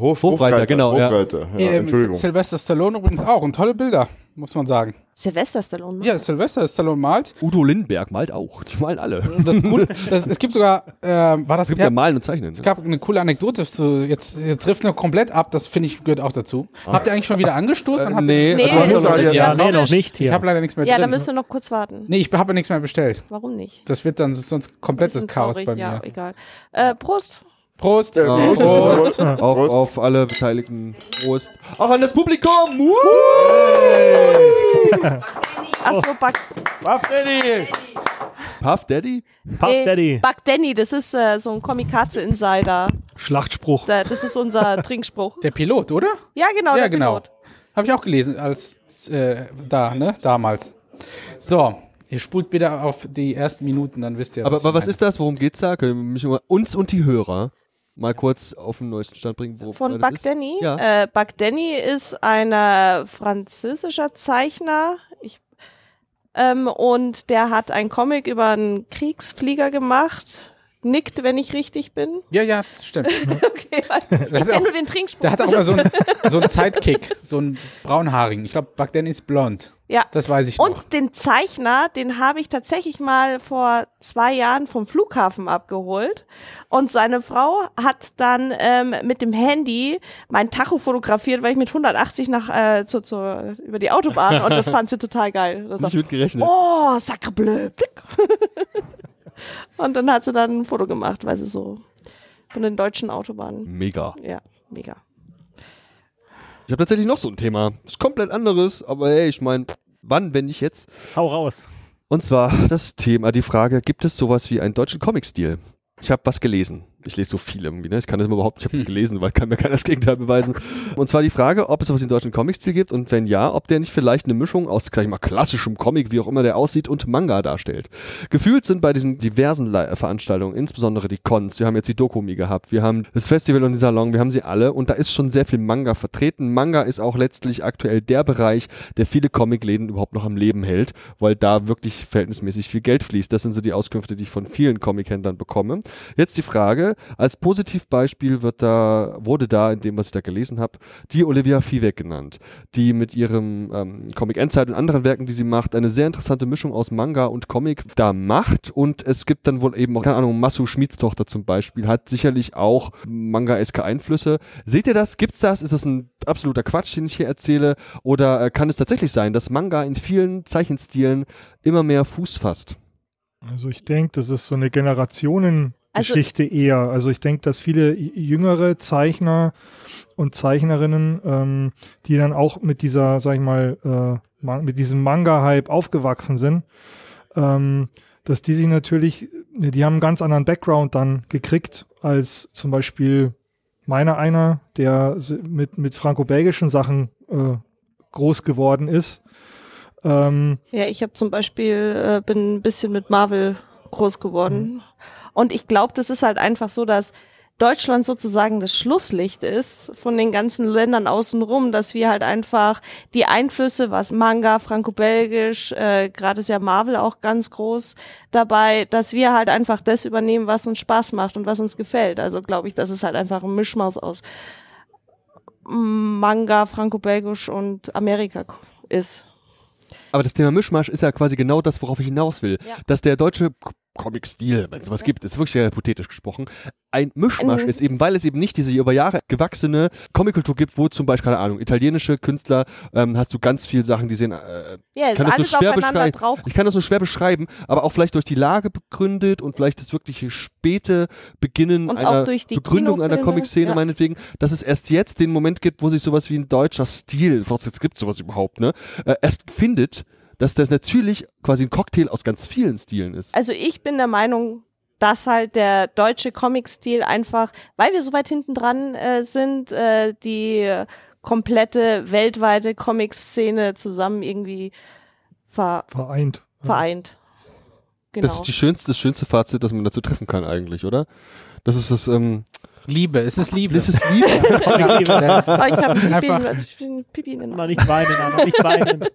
Hof, Hofreiter, genau, ja. Hofreiter, ja. Ähm, Entschuldigung. Sylvester Stallone übrigens auch und tolle Bilder, muss man sagen. Sylvester Stallone. ne? Ja, Sylvester Stallone malt. Udo Lindenberg malt auch. Die malen alle. Das gut, das, es gibt sogar, ähm, war das Es gibt der, ja Malen und Zeichnen. Es gab eine coole Anekdote zu, jetzt, jetzt trifft noch komplett ab, das finde ich gehört auch dazu. Habt ihr eigentlich schon wieder angestoßen? Äh, Habt nee, ihr, Nee, ist jetzt- Ja, nee, noch nicht ich hier. habe leider nichts mehr Ja, drin. da müssen wir noch kurz warten. nee, ich habe nichts mehr bestellt. Warum nicht? Das wird dann sonst komplettes Chaos traurig, bei mir. Ja, egal. Äh, Prost. Prost. Ja, Prost. Prost. auf, Prost. auf alle Beteiligten. Prost. Auch an das Publikum. Woo! Achso, Buck, War Freddy. Puff Daddy? Puff äh, Daddy. Buck Danny, das ist äh, so ein Komikaze-Insider. Schlachtspruch. Da- Das ist unser [laughs] Trinkspruch. Der Pilot, oder? Ja, genau, ja, der genau. Pilot. Habe ich auch gelesen, als äh, da, ne? Damals. So, ihr spult bitte auf die ersten Minuten, dann wisst ihr. Aber, ich aber was meine. ist das? Worum geht's da? Können wir mich mal, uns und die Hörer mal kurz auf den neuesten Stand bringen? Wo Von Buck ist? Danny. Ja. Äh, Buck Danny ist ein französischer Zeichner. Ich, ähm, und der hat einen Comic über einen Kriegsflieger gemacht. Nickt, wenn ich richtig bin. Ja, ja, stimmt. [laughs] Okay, warte. [laughs] ich kenne nur den Trinkspruch. Der hat auch mal so einen [laughs] so einen Sidekick, so einen braunhaarigen. Ich glaube, Bagdan ist blond. ja. Das weiß ich noch. Und den Zeichner, den habe ich tatsächlich mal vor zwei Jahren vom Flughafen abgeholt. Und seine Frau hat dann ähm, mit dem Handy mein Tacho fotografiert, weil ich mit 180 nach äh, zu, zu, über die Autobahn und das fand sie total geil. Das Nicht mit gerechnet. oh, sacre bleu, blick. Und dann hat sie dann ein Foto gemacht, weil sie so von den deutschen Autobahnen. Mega. Ja, mega. Ich habe tatsächlich noch so ein Thema. Ist komplett anderes, aber hey, ich meine, wann, wenn nicht jetzt? Hau raus. Und zwar das Thema, die Frage, gibt es sowas wie einen deutschen Comic-Stil? Ich habe was gelesen. Ich lese so viel irgendwie, ne? Ich kann das immer überhaupt, ich habe es gelesen, weil kann mir keiner das Gegenteil beweisen. Und zwar die Frage, ob es wie einen deutschen Comic-Stil gibt und wenn ja, ob der nicht vielleicht eine Mischung aus, sag ich mal, klassischem Comic, wie auch immer der aussieht, und Manga darstellt. Gefühlt sind bei diesen diversen Le Veranstaltungen, insbesondere die Cons, wir haben jetzt die Dokumi gehabt, wir haben das Festival und die Salon, wir haben sie alle und da ist schon sehr viel Manga vertreten. Manga ist auch letztlich aktuell der Bereich, der viele Comicläden überhaupt noch am Leben hält, weil da wirklich verhältnismäßig viel Geld fließt. Das sind so die Auskünfte, die ich von vielen Comichändlern bekomme. Jetzt die Frage, als Positivbeispiel wird da, wurde da, in dem, was ich da gelesen habe, die Olivia Vivek genannt, die mit ihrem ähm, Comic Endzeit und anderen Werken, die sie macht, eine sehr interessante Mischung aus Manga und Comic da macht und es gibt dann wohl eben auch, keine Ahnung, Masu Schmiedstochter zum Beispiel, hat sicherlich auch Manga-eske Einflüsse. Seht ihr das? Gibt's das? Ist das ein absoluter Quatsch, den ich hier erzähle? Oder äh, kann es tatsächlich sein, dass Manga in vielen Zeichenstilen immer mehr Fuß fasst? Also ich denke, das ist so eine Generationengeschichte Also eher. Also ich denke, dass viele jüngere Zeichner und Zeichnerinnen, ähm, die dann auch mit dieser, sag ich mal, äh, mit diesem Manga-Hype aufgewachsen sind, ähm, dass die sich natürlich, ne, die haben einen ganz anderen Background dann gekriegt als zum Beispiel meiner einer, der mit, mit franco-belgischen Sachen äh, groß geworden ist. Ähm, Ja, ich habe zum Beispiel, äh, bin ein bisschen mit Marvel groß geworden. Und ich glaube, das ist halt einfach so, dass Deutschland sozusagen das Schlusslicht ist von den ganzen Ländern außenrum, dass wir halt einfach die Einflüsse, was Manga, Franco-Belgisch, äh, gerade ist ja Marvel auch ganz groß dabei, dass wir halt einfach das übernehmen, was uns Spaß macht und was uns gefällt. Also glaube ich, dass es halt einfach ein Mischmaus aus Manga, Franco-Belgisch und Amerika ist. Aber das Thema Mischmasch ist ja quasi genau das, worauf ich hinaus will. Ja. Dass der deutsche Comic-Stil, wenn es sowas gibt, ist wirklich sehr hypothetisch gesprochen, ein Mischmasch Ein- ist, eben weil es eben nicht diese über Jahre gewachsene Comic-Kultur gibt, wo zum Beispiel, keine Ahnung, italienische Künstler, ähm, hast du ganz viele Sachen, die sehen, äh, Ja, kann das schwer beschreiben. drauf. Ich kann das nur schwer beschreiben, aber auch vielleicht durch die Lage begründet und vielleicht das wirkliche späte Beginnen Und einer Begründung einer Kinofilme, Comic-Szene ja. meinetwegen, dass es erst jetzt den Moment gibt, wo sich sowas wie ein deutscher Stil, was jetzt gibt sowas überhaupt, ne, äh, erst findet, dass das natürlich quasi ein Cocktail aus ganz vielen Stilen ist. Also ich bin der Meinung, dass halt der deutsche Comic-Stil einfach, weil wir so weit hinten dran äh, sind, äh, die komplette weltweite Comic-Szene zusammen irgendwie ver vereint. vereint. Genau. Das ist die schönste, das schönste Fazit, das man dazu treffen kann eigentlich, oder? Das ist das, ähm, Liebe, es ist Liebe. das ist Liebe. [laughs] Oh, ich habe Pipi, Pipi in den Mal Augen. nicht weinen, Anna, nicht weinen. [laughs]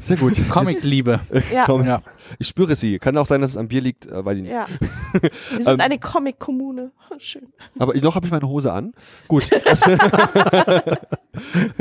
Sehr gut. [laughs] Comic-Liebe. [laughs] Ja, Komm, Ja. Ich spüre sie. Kann auch sein, dass es am Bier liegt, äh, weiß ich nicht. ja. [laughs] Wir sind Ähm, eine Comic-Kommune. Schön. Aber ich, noch habe ich meine Hose an. Gut.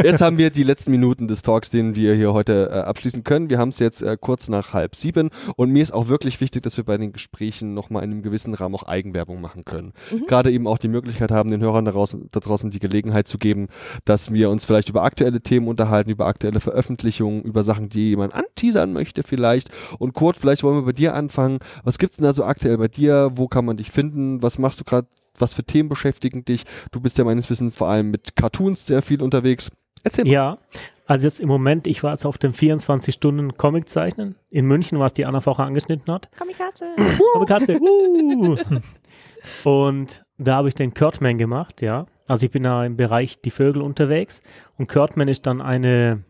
jetzt haben wir die letzten Minuten des Talks, den wir hier heute äh, abschließen können. Wir haben es jetzt äh, kurz nach halb sieben und mir ist auch wirklich wichtig, dass wir bei den Gesprächen nochmal in einem gewissen Rahmen auch Eigenwerbung machen können. Mhm. Gerade eben auch die Möglichkeit haben, den Hörern da draußen, da draußen die Gelegenheit zu geben, dass wir uns vielleicht über aktuelle Themen unterhalten, über aktuelle Veröffentlichungen, über Sachen, die jemand anteasern möchte vielleicht. Und Kurt, vielleicht wollen wir bei dir anfangen. Was gibt's denn da so aktuell bei dir? Wo kann man dich finden? Was machst du gerade? Was für Themen beschäftigen dich? Du bist ja meines Wissens vor allem mit Cartoons sehr viel unterwegs. Erzähl mal. Ja, also jetzt im Moment, ich war jetzt auf dem 24-Stunden-Comic-Zeichnen. In München, was die Anna vorher angeschnitten hat. Kamikaze. [coughs] Aber Katze, uh. Und da habe ich den Kurtman gemacht, ja. Also ich bin da im Bereich die Vögel unterwegs und Kurtman ist dann eine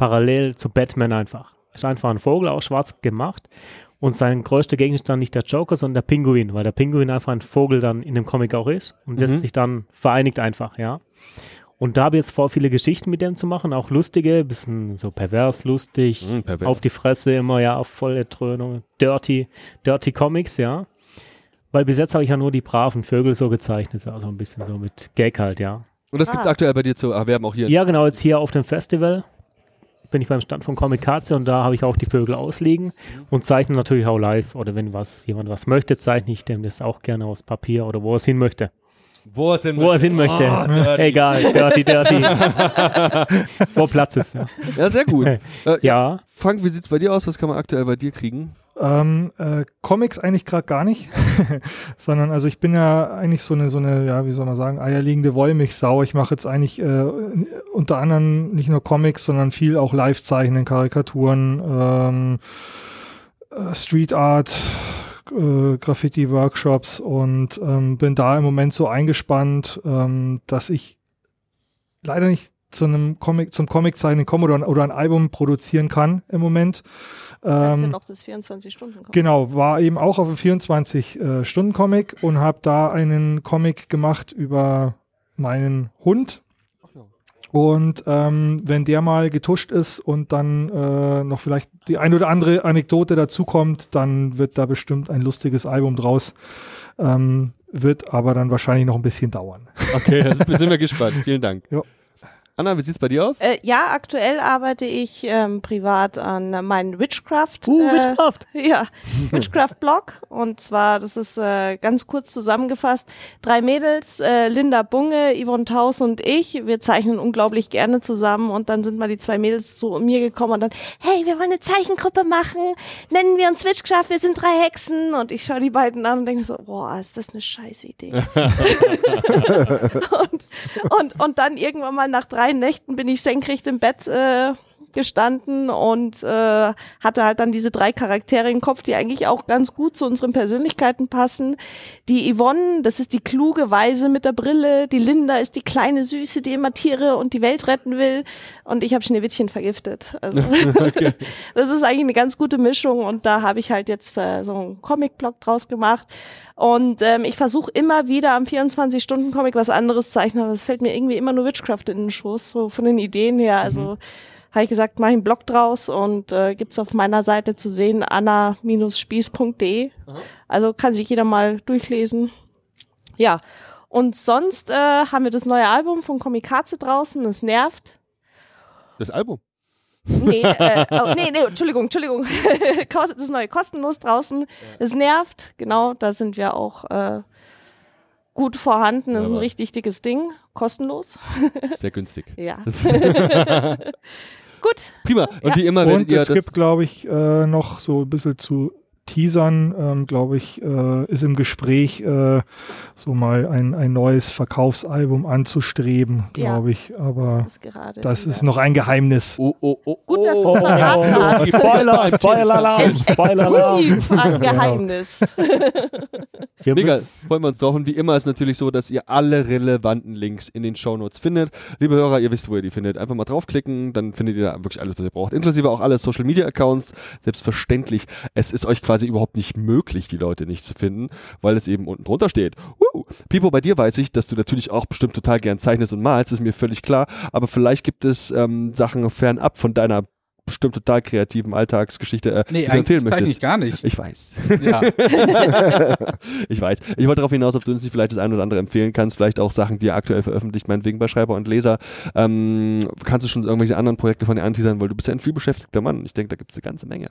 parallel zu Batman einfach. Ist einfach ein Vogel, auch schwarz gemacht und sein größter Gegenstand nicht der Joker, sondern der Pinguin, weil der Pinguin einfach ein Vogel dann in dem Comic auch ist und das Mhm. sich dann vereinigt einfach, ja. Und da habe ich jetzt vor, viele Geschichten mit dem zu machen, auch lustige, bisschen so pervers, lustig, Hm, pervers. auf die Fresse immer, ja, auf volle Dröhnung, dirty, dirty Comics, ja. Weil bis jetzt habe ich ja nur die braven Vögel so gezeichnet, also ein bisschen so mit Gag halt, ja. Und das gibt's Ah. aktuell bei dir zu erwerben, auch hier. Ja, genau, jetzt hier auf dem Festival bin ich beim Stand von Comikaze und da habe ich auch die Vögel ausliegen und zeichne natürlich auch live oder wenn was jemand was möchte, zeichne ich dem das auch gerne aus Papier oder wo er es hin möchte. Wo es hin Wo er es hin möchte. Egal, dirty, dirty. [laughs] wo Platz ist, ja. Ja, sehr gut. [laughs] äh, Ja, Frank, wie sieht's bei dir aus? Was kann man aktuell bei dir kriegen? Ähm, äh, Comics eigentlich gerade gar nicht, [laughs] sondern also ich bin ja eigentlich so eine, so eine, ja, wie soll man sagen, eierlegende Wollmilchsau. Ich mache jetzt eigentlich äh, unter anderem nicht nur Comics, sondern viel auch Live-Zeichnen, Karikaturen, ähm, äh, Street Art, äh, Graffiti-Workshops und ähm, bin da im Moment so eingespannt, ähm, dass ich leider nicht zu einem Comic, zum Comiczeichnen komme oder, oder ein Album produzieren kann im Moment. Kannst ja Ähm, noch das 24 Stunden kommen. Genau, war eben auch auf einem 24-Stunden-Comic und habe da einen Comic gemacht über meinen Hund. Und ähm, wenn der mal getuscht ist und dann äh, noch vielleicht die ein oder andere Anekdote dazukommt, dann wird da bestimmt ein lustiges Album draus. Ähm, wird aber dann wahrscheinlich noch ein bisschen dauern. Okay, [laughs] sind wir gespannt. Vielen Dank. Ja. Anna, wie sieht's bei dir aus? Äh, ja, aktuell arbeite ich ähm, privat an meinem Witchcraft. uh, äh, Witchcraft. [laughs] Ja, [laughs] Witchcraft-Blog. Und zwar, das ist äh, ganz kurz zusammengefasst, drei Mädels, äh, Linda Bunge, Yvonne Taus und ich. Wir zeichnen unglaublich gerne zusammen. Und dann sind mal die zwei Mädels zu mir gekommen und dann, hey, wir wollen eine Zeichengruppe machen. Nennen wir uns Witchcraft, wir sind drei Hexen. Und ich schaue die beiden an und denke so, boah, ist das eine scheiß Idee. [laughs] und, und, und dann irgendwann mal nach drei Nächten bin ich senkrecht im Bett äh, gestanden und äh, hatte halt dann diese drei Charaktere im Kopf, die eigentlich auch ganz gut zu unseren Persönlichkeiten passen. Die Yvonne, das ist die kluge Weise mit der Brille. Die Linda ist die kleine Süße, die immer Tiere und die Welt retten will. Und ich habe Schneewittchen vergiftet. Also [laughs] [laughs] Okay. das ist eigentlich eine ganz gute Mischung und da habe ich halt jetzt äh, so einen Comic-Blog draus gemacht. Und ähm, ich versuche immer wieder am 24-Stunden-Comic was anderes zeichnen, aber es fällt mir irgendwie immer nur Witchcraft in den Schoß, so von den Ideen her. Also habe ich gesagt, mache ich einen Blog draus und äh, gibt's auf meiner Seite zu sehen, anna-spieß.de. Also kann sich jeder mal durchlesen. Ja, und sonst äh, haben wir das neue Album von Komikaze draußen, es nervt. Das Album. Nee, äh, [laughs] oh, nee, nee, Entschuldigung, Entschuldigung. [laughs] Das neue kostenlos draußen. Es nervt, genau, da sind wir auch äh, gut vorhanden. Das ist ein richtig dickes Ding. Kostenlos. Sehr günstig. [laughs] Ja. Gut. Prima. Und Ja. wie immer, wenn Und ihr es gibt, glaube ich, äh, noch so ein bisschen zu teasern, ähm, glaube ich, äh, ist im Gespräch, äh, so mal ein, ein neues Verkaufsalbum anzustreben, Ja. glaube ich. Aber Das ist gerade. das ist noch ein Geheimnis. Oh, oh, oh, Gut, dass oh, du verraten hast. Spoiler, Spoiler-Alarm, Ist Spoiler-Alarm. exklusiv ein Geheimnis. Wir Mega, müssen- freuen wir uns drauf. Und wie immer ist natürlich so, dass ihr alle relevanten Links in den Shownotes findet. Liebe Hörer, ihr wisst, wo ihr die findet. Einfach mal draufklicken, dann findet ihr da wirklich alles, was ihr braucht. Inklusive auch alle Social Media Accounts. Selbstverständlich, es ist euch quasi überhaupt nicht möglich, die Leute nicht zu finden, weil es eben unten drunter steht. Woo! Pipo, bei dir weiß ich, dass du natürlich auch bestimmt total gern zeichnest und malst, ist mir völlig klar. Aber vielleicht gibt es ähm, Sachen fernab von deiner bestimmt total kreativen Alltagsgeschichte, äh, Nee, die du empfehlen eigentlich zeichne möchtest. ich gar nicht. Ich weiß. Ja. [laughs] ich weiß. Ich wollte darauf hinaus, ob du uns nicht vielleicht das eine oder andere empfehlen kannst. Vielleicht auch Sachen, die ihr aktuell veröffentlicht, meinetwegen bei Schreiber und Leser. Ähm, kannst du schon irgendwelche anderen Projekte von dir anteasern, weil du bist ja ein vielbeschäftigter Mann. Ich denke, da gibt es eine ganze Menge.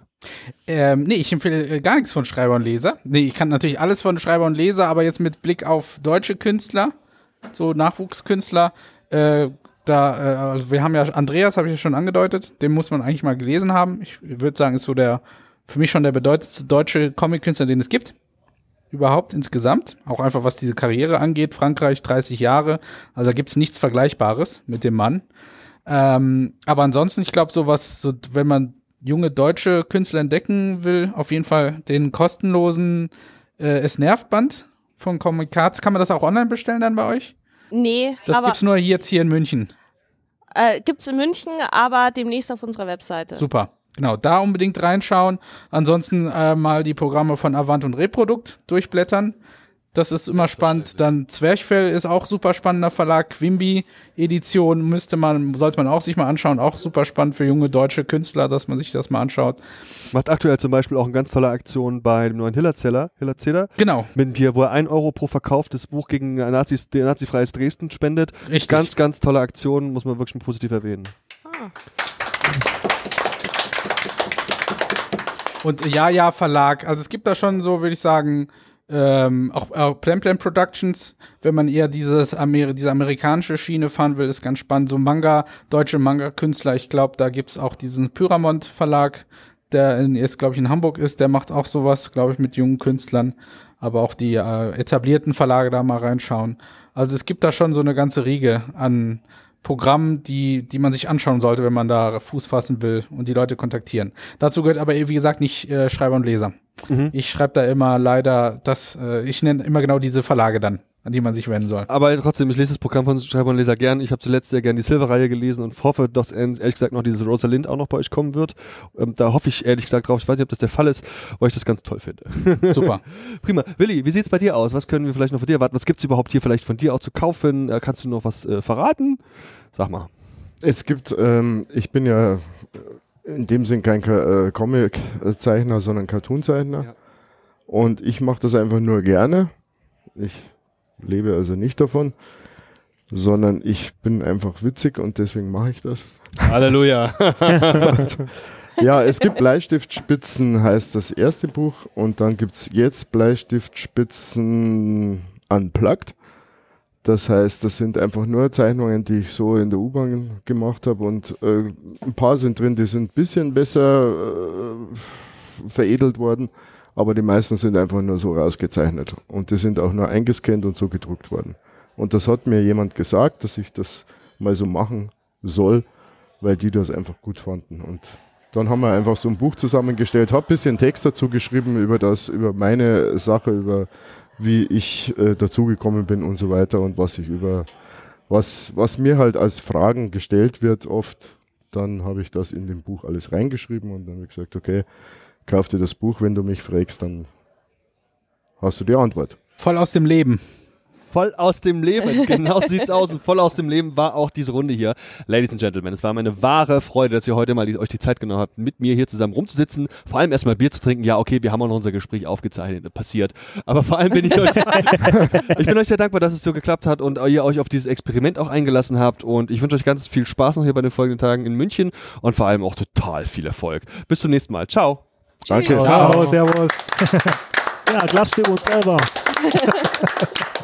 Ähm, nee, ich empfehle äh, gar nichts von Schreiber und Leser. Nee, ich kann natürlich alles von Schreiber und Leser, aber jetzt mit Blick auf deutsche Künstler, so Nachwuchskünstler, äh, da, äh, also wir haben ja Andreas, habe ich ja schon angedeutet, den muss man eigentlich mal gelesen haben. Ich würde sagen, ist so der, für mich schon der bedeutendste deutsche Comic-Künstler, den es gibt. Überhaupt insgesamt. Auch einfach was diese Karriere angeht. Frankreich 30 Jahre. Also da gibt es nichts Vergleichbares mit dem Mann. Ähm, aber ansonsten, ich glaube, sowas, so, wenn man junge deutsche Künstler entdecken will, auf jeden Fall den kostenlosen äh, Es nervt Band von Comic Cards. Kann man das auch online bestellen dann bei euch? Nee, Das aber gibt's nur jetzt hier in München. Äh, gibt's in München, aber demnächst auf unserer Webseite. Super. Genau, da unbedingt reinschauen. Ansonsten äh, mal die Programme von Avant und Reprodukt durchblättern. Das ist immer spannend. Dann Zwerchfell ist auch super spannender Verlag. Quimby Edition müsste man, sollte man auch sich mal anschauen. Auch super spannend für junge deutsche Künstler, dass man sich das mal anschaut. Macht aktuell zum Beispiel auch eine ganz tolle Aktion bei dem neuen Hillerzeller, Hillerzeller, Genau, mit hier, wo er 1 Euro pro verkauftes Buch gegen Nazis, nazifreies Dresden spendet. richtig. Ganz, ganz tolle Aktion, muss man wirklich positiv erwähnen. Ah. Und Ja Ja Verlag. Also es gibt da schon so, würde ich sagen, ähm, auch, auch Plan Plan Productions, wenn man eher dieses Ameri diese amerikanische Schiene fahren will, ist ganz spannend. So Manga, deutsche Manga-Künstler, ich glaube, da gibt's auch diesen Pyramont Verlag, der in, jetzt, glaube ich, in Hamburg ist, der macht auch sowas, glaube ich, mit jungen Künstlern. Aber auch die äh, etablierten Verlage da mal reinschauen. Also es gibt da schon so eine ganze Riege an Programmen, die, die man sich anschauen sollte, wenn man da Fuß fassen will und die Leute kontaktieren. Dazu gehört aber, wie gesagt, nicht äh, Schreiber und Leser. Mhm. Ich schreibe da immer leider das, äh, ich nenne immer genau diese Verlage dann, an die man sich wenden soll. Aber trotzdem, ich lese das Programm von Schreiber und Leser gern. Ich habe zuletzt sehr gern die Silver-Reihe gelesen und hoffe, dass ehrlich gesagt noch dieses Rosalind auch noch bei euch kommen wird. Ähm, da hoffe ich ehrlich gesagt drauf. Ich weiß nicht, ob das der Fall ist, weil ich das ganz toll finde. [laughs] Super. Prima. Willi, wie sieht's bei dir aus? Was können wir vielleicht noch von dir erwarten? Was gibt's überhaupt hier vielleicht von dir auch zu kaufen? Äh, kannst du noch was äh, verraten? Sag mal. Es gibt, ähm, ich bin ja in dem Sinn kein äh, Comic-Zeichner, sondern Cartoon-Zeichner. Ja. Und ich mache das einfach nur gerne. Ich lebe also nicht davon, sondern ich bin einfach witzig und deswegen mache ich das. Halleluja. [laughs] Ja, es gibt Bleistiftspitzen, heißt das erste Buch. Und dann gibt es jetzt Bleistiftspitzen Unplugged. Das heißt, das sind einfach nur Zeichnungen, die ich so in der U-Bahn gemacht habe. Und äh, ein paar sind drin, die sind ein bisschen besser äh, veredelt worden. Aber die meisten sind einfach nur so rausgezeichnet. Und die sind auch nur eingescannt und so gedruckt worden. Und das hat mir jemand gesagt, dass ich das mal so machen soll, weil die das einfach gut fanden. Und dann haben wir einfach so ein Buch zusammengestellt, habe ein bisschen Text dazu geschrieben über das, über meine Sache, über wie ich äh, dazugekommen bin und so weiter und was ich über was, was mir halt als Fragen gestellt wird oft, dann habe ich das in dem Buch alles reingeschrieben und dann habe ich gesagt, okay, kauf dir das Buch, wenn du mich fragst, dann hast du die Antwort. Voll aus dem Leben. Voll aus dem Leben, [laughs] genau sieht's aus. Und voll aus dem Leben war auch diese Runde hier. Ladies and Gentlemen, es war meine wahre Freude, dass ihr heute mal die, euch die Zeit genommen habt, mit mir hier zusammen rumzusitzen. Vor allem erstmal Bier zu trinken. Ja, okay, wir haben auch noch unser Gespräch aufgezeichnet, passiert. Aber vor allem bin ich euch, [laughs] ich bin euch sehr dankbar, dass es so geklappt hat und ihr euch auf dieses Experiment auch eingelassen habt. Und ich wünsche euch ganz viel Spaß noch hier bei den folgenden Tagen in München und vor allem auch total viel Erfolg. Bis zum nächsten Mal. Ciao. Danke. Ciao, servus. [laughs] Ja, klatscht für uns selber. [laughs]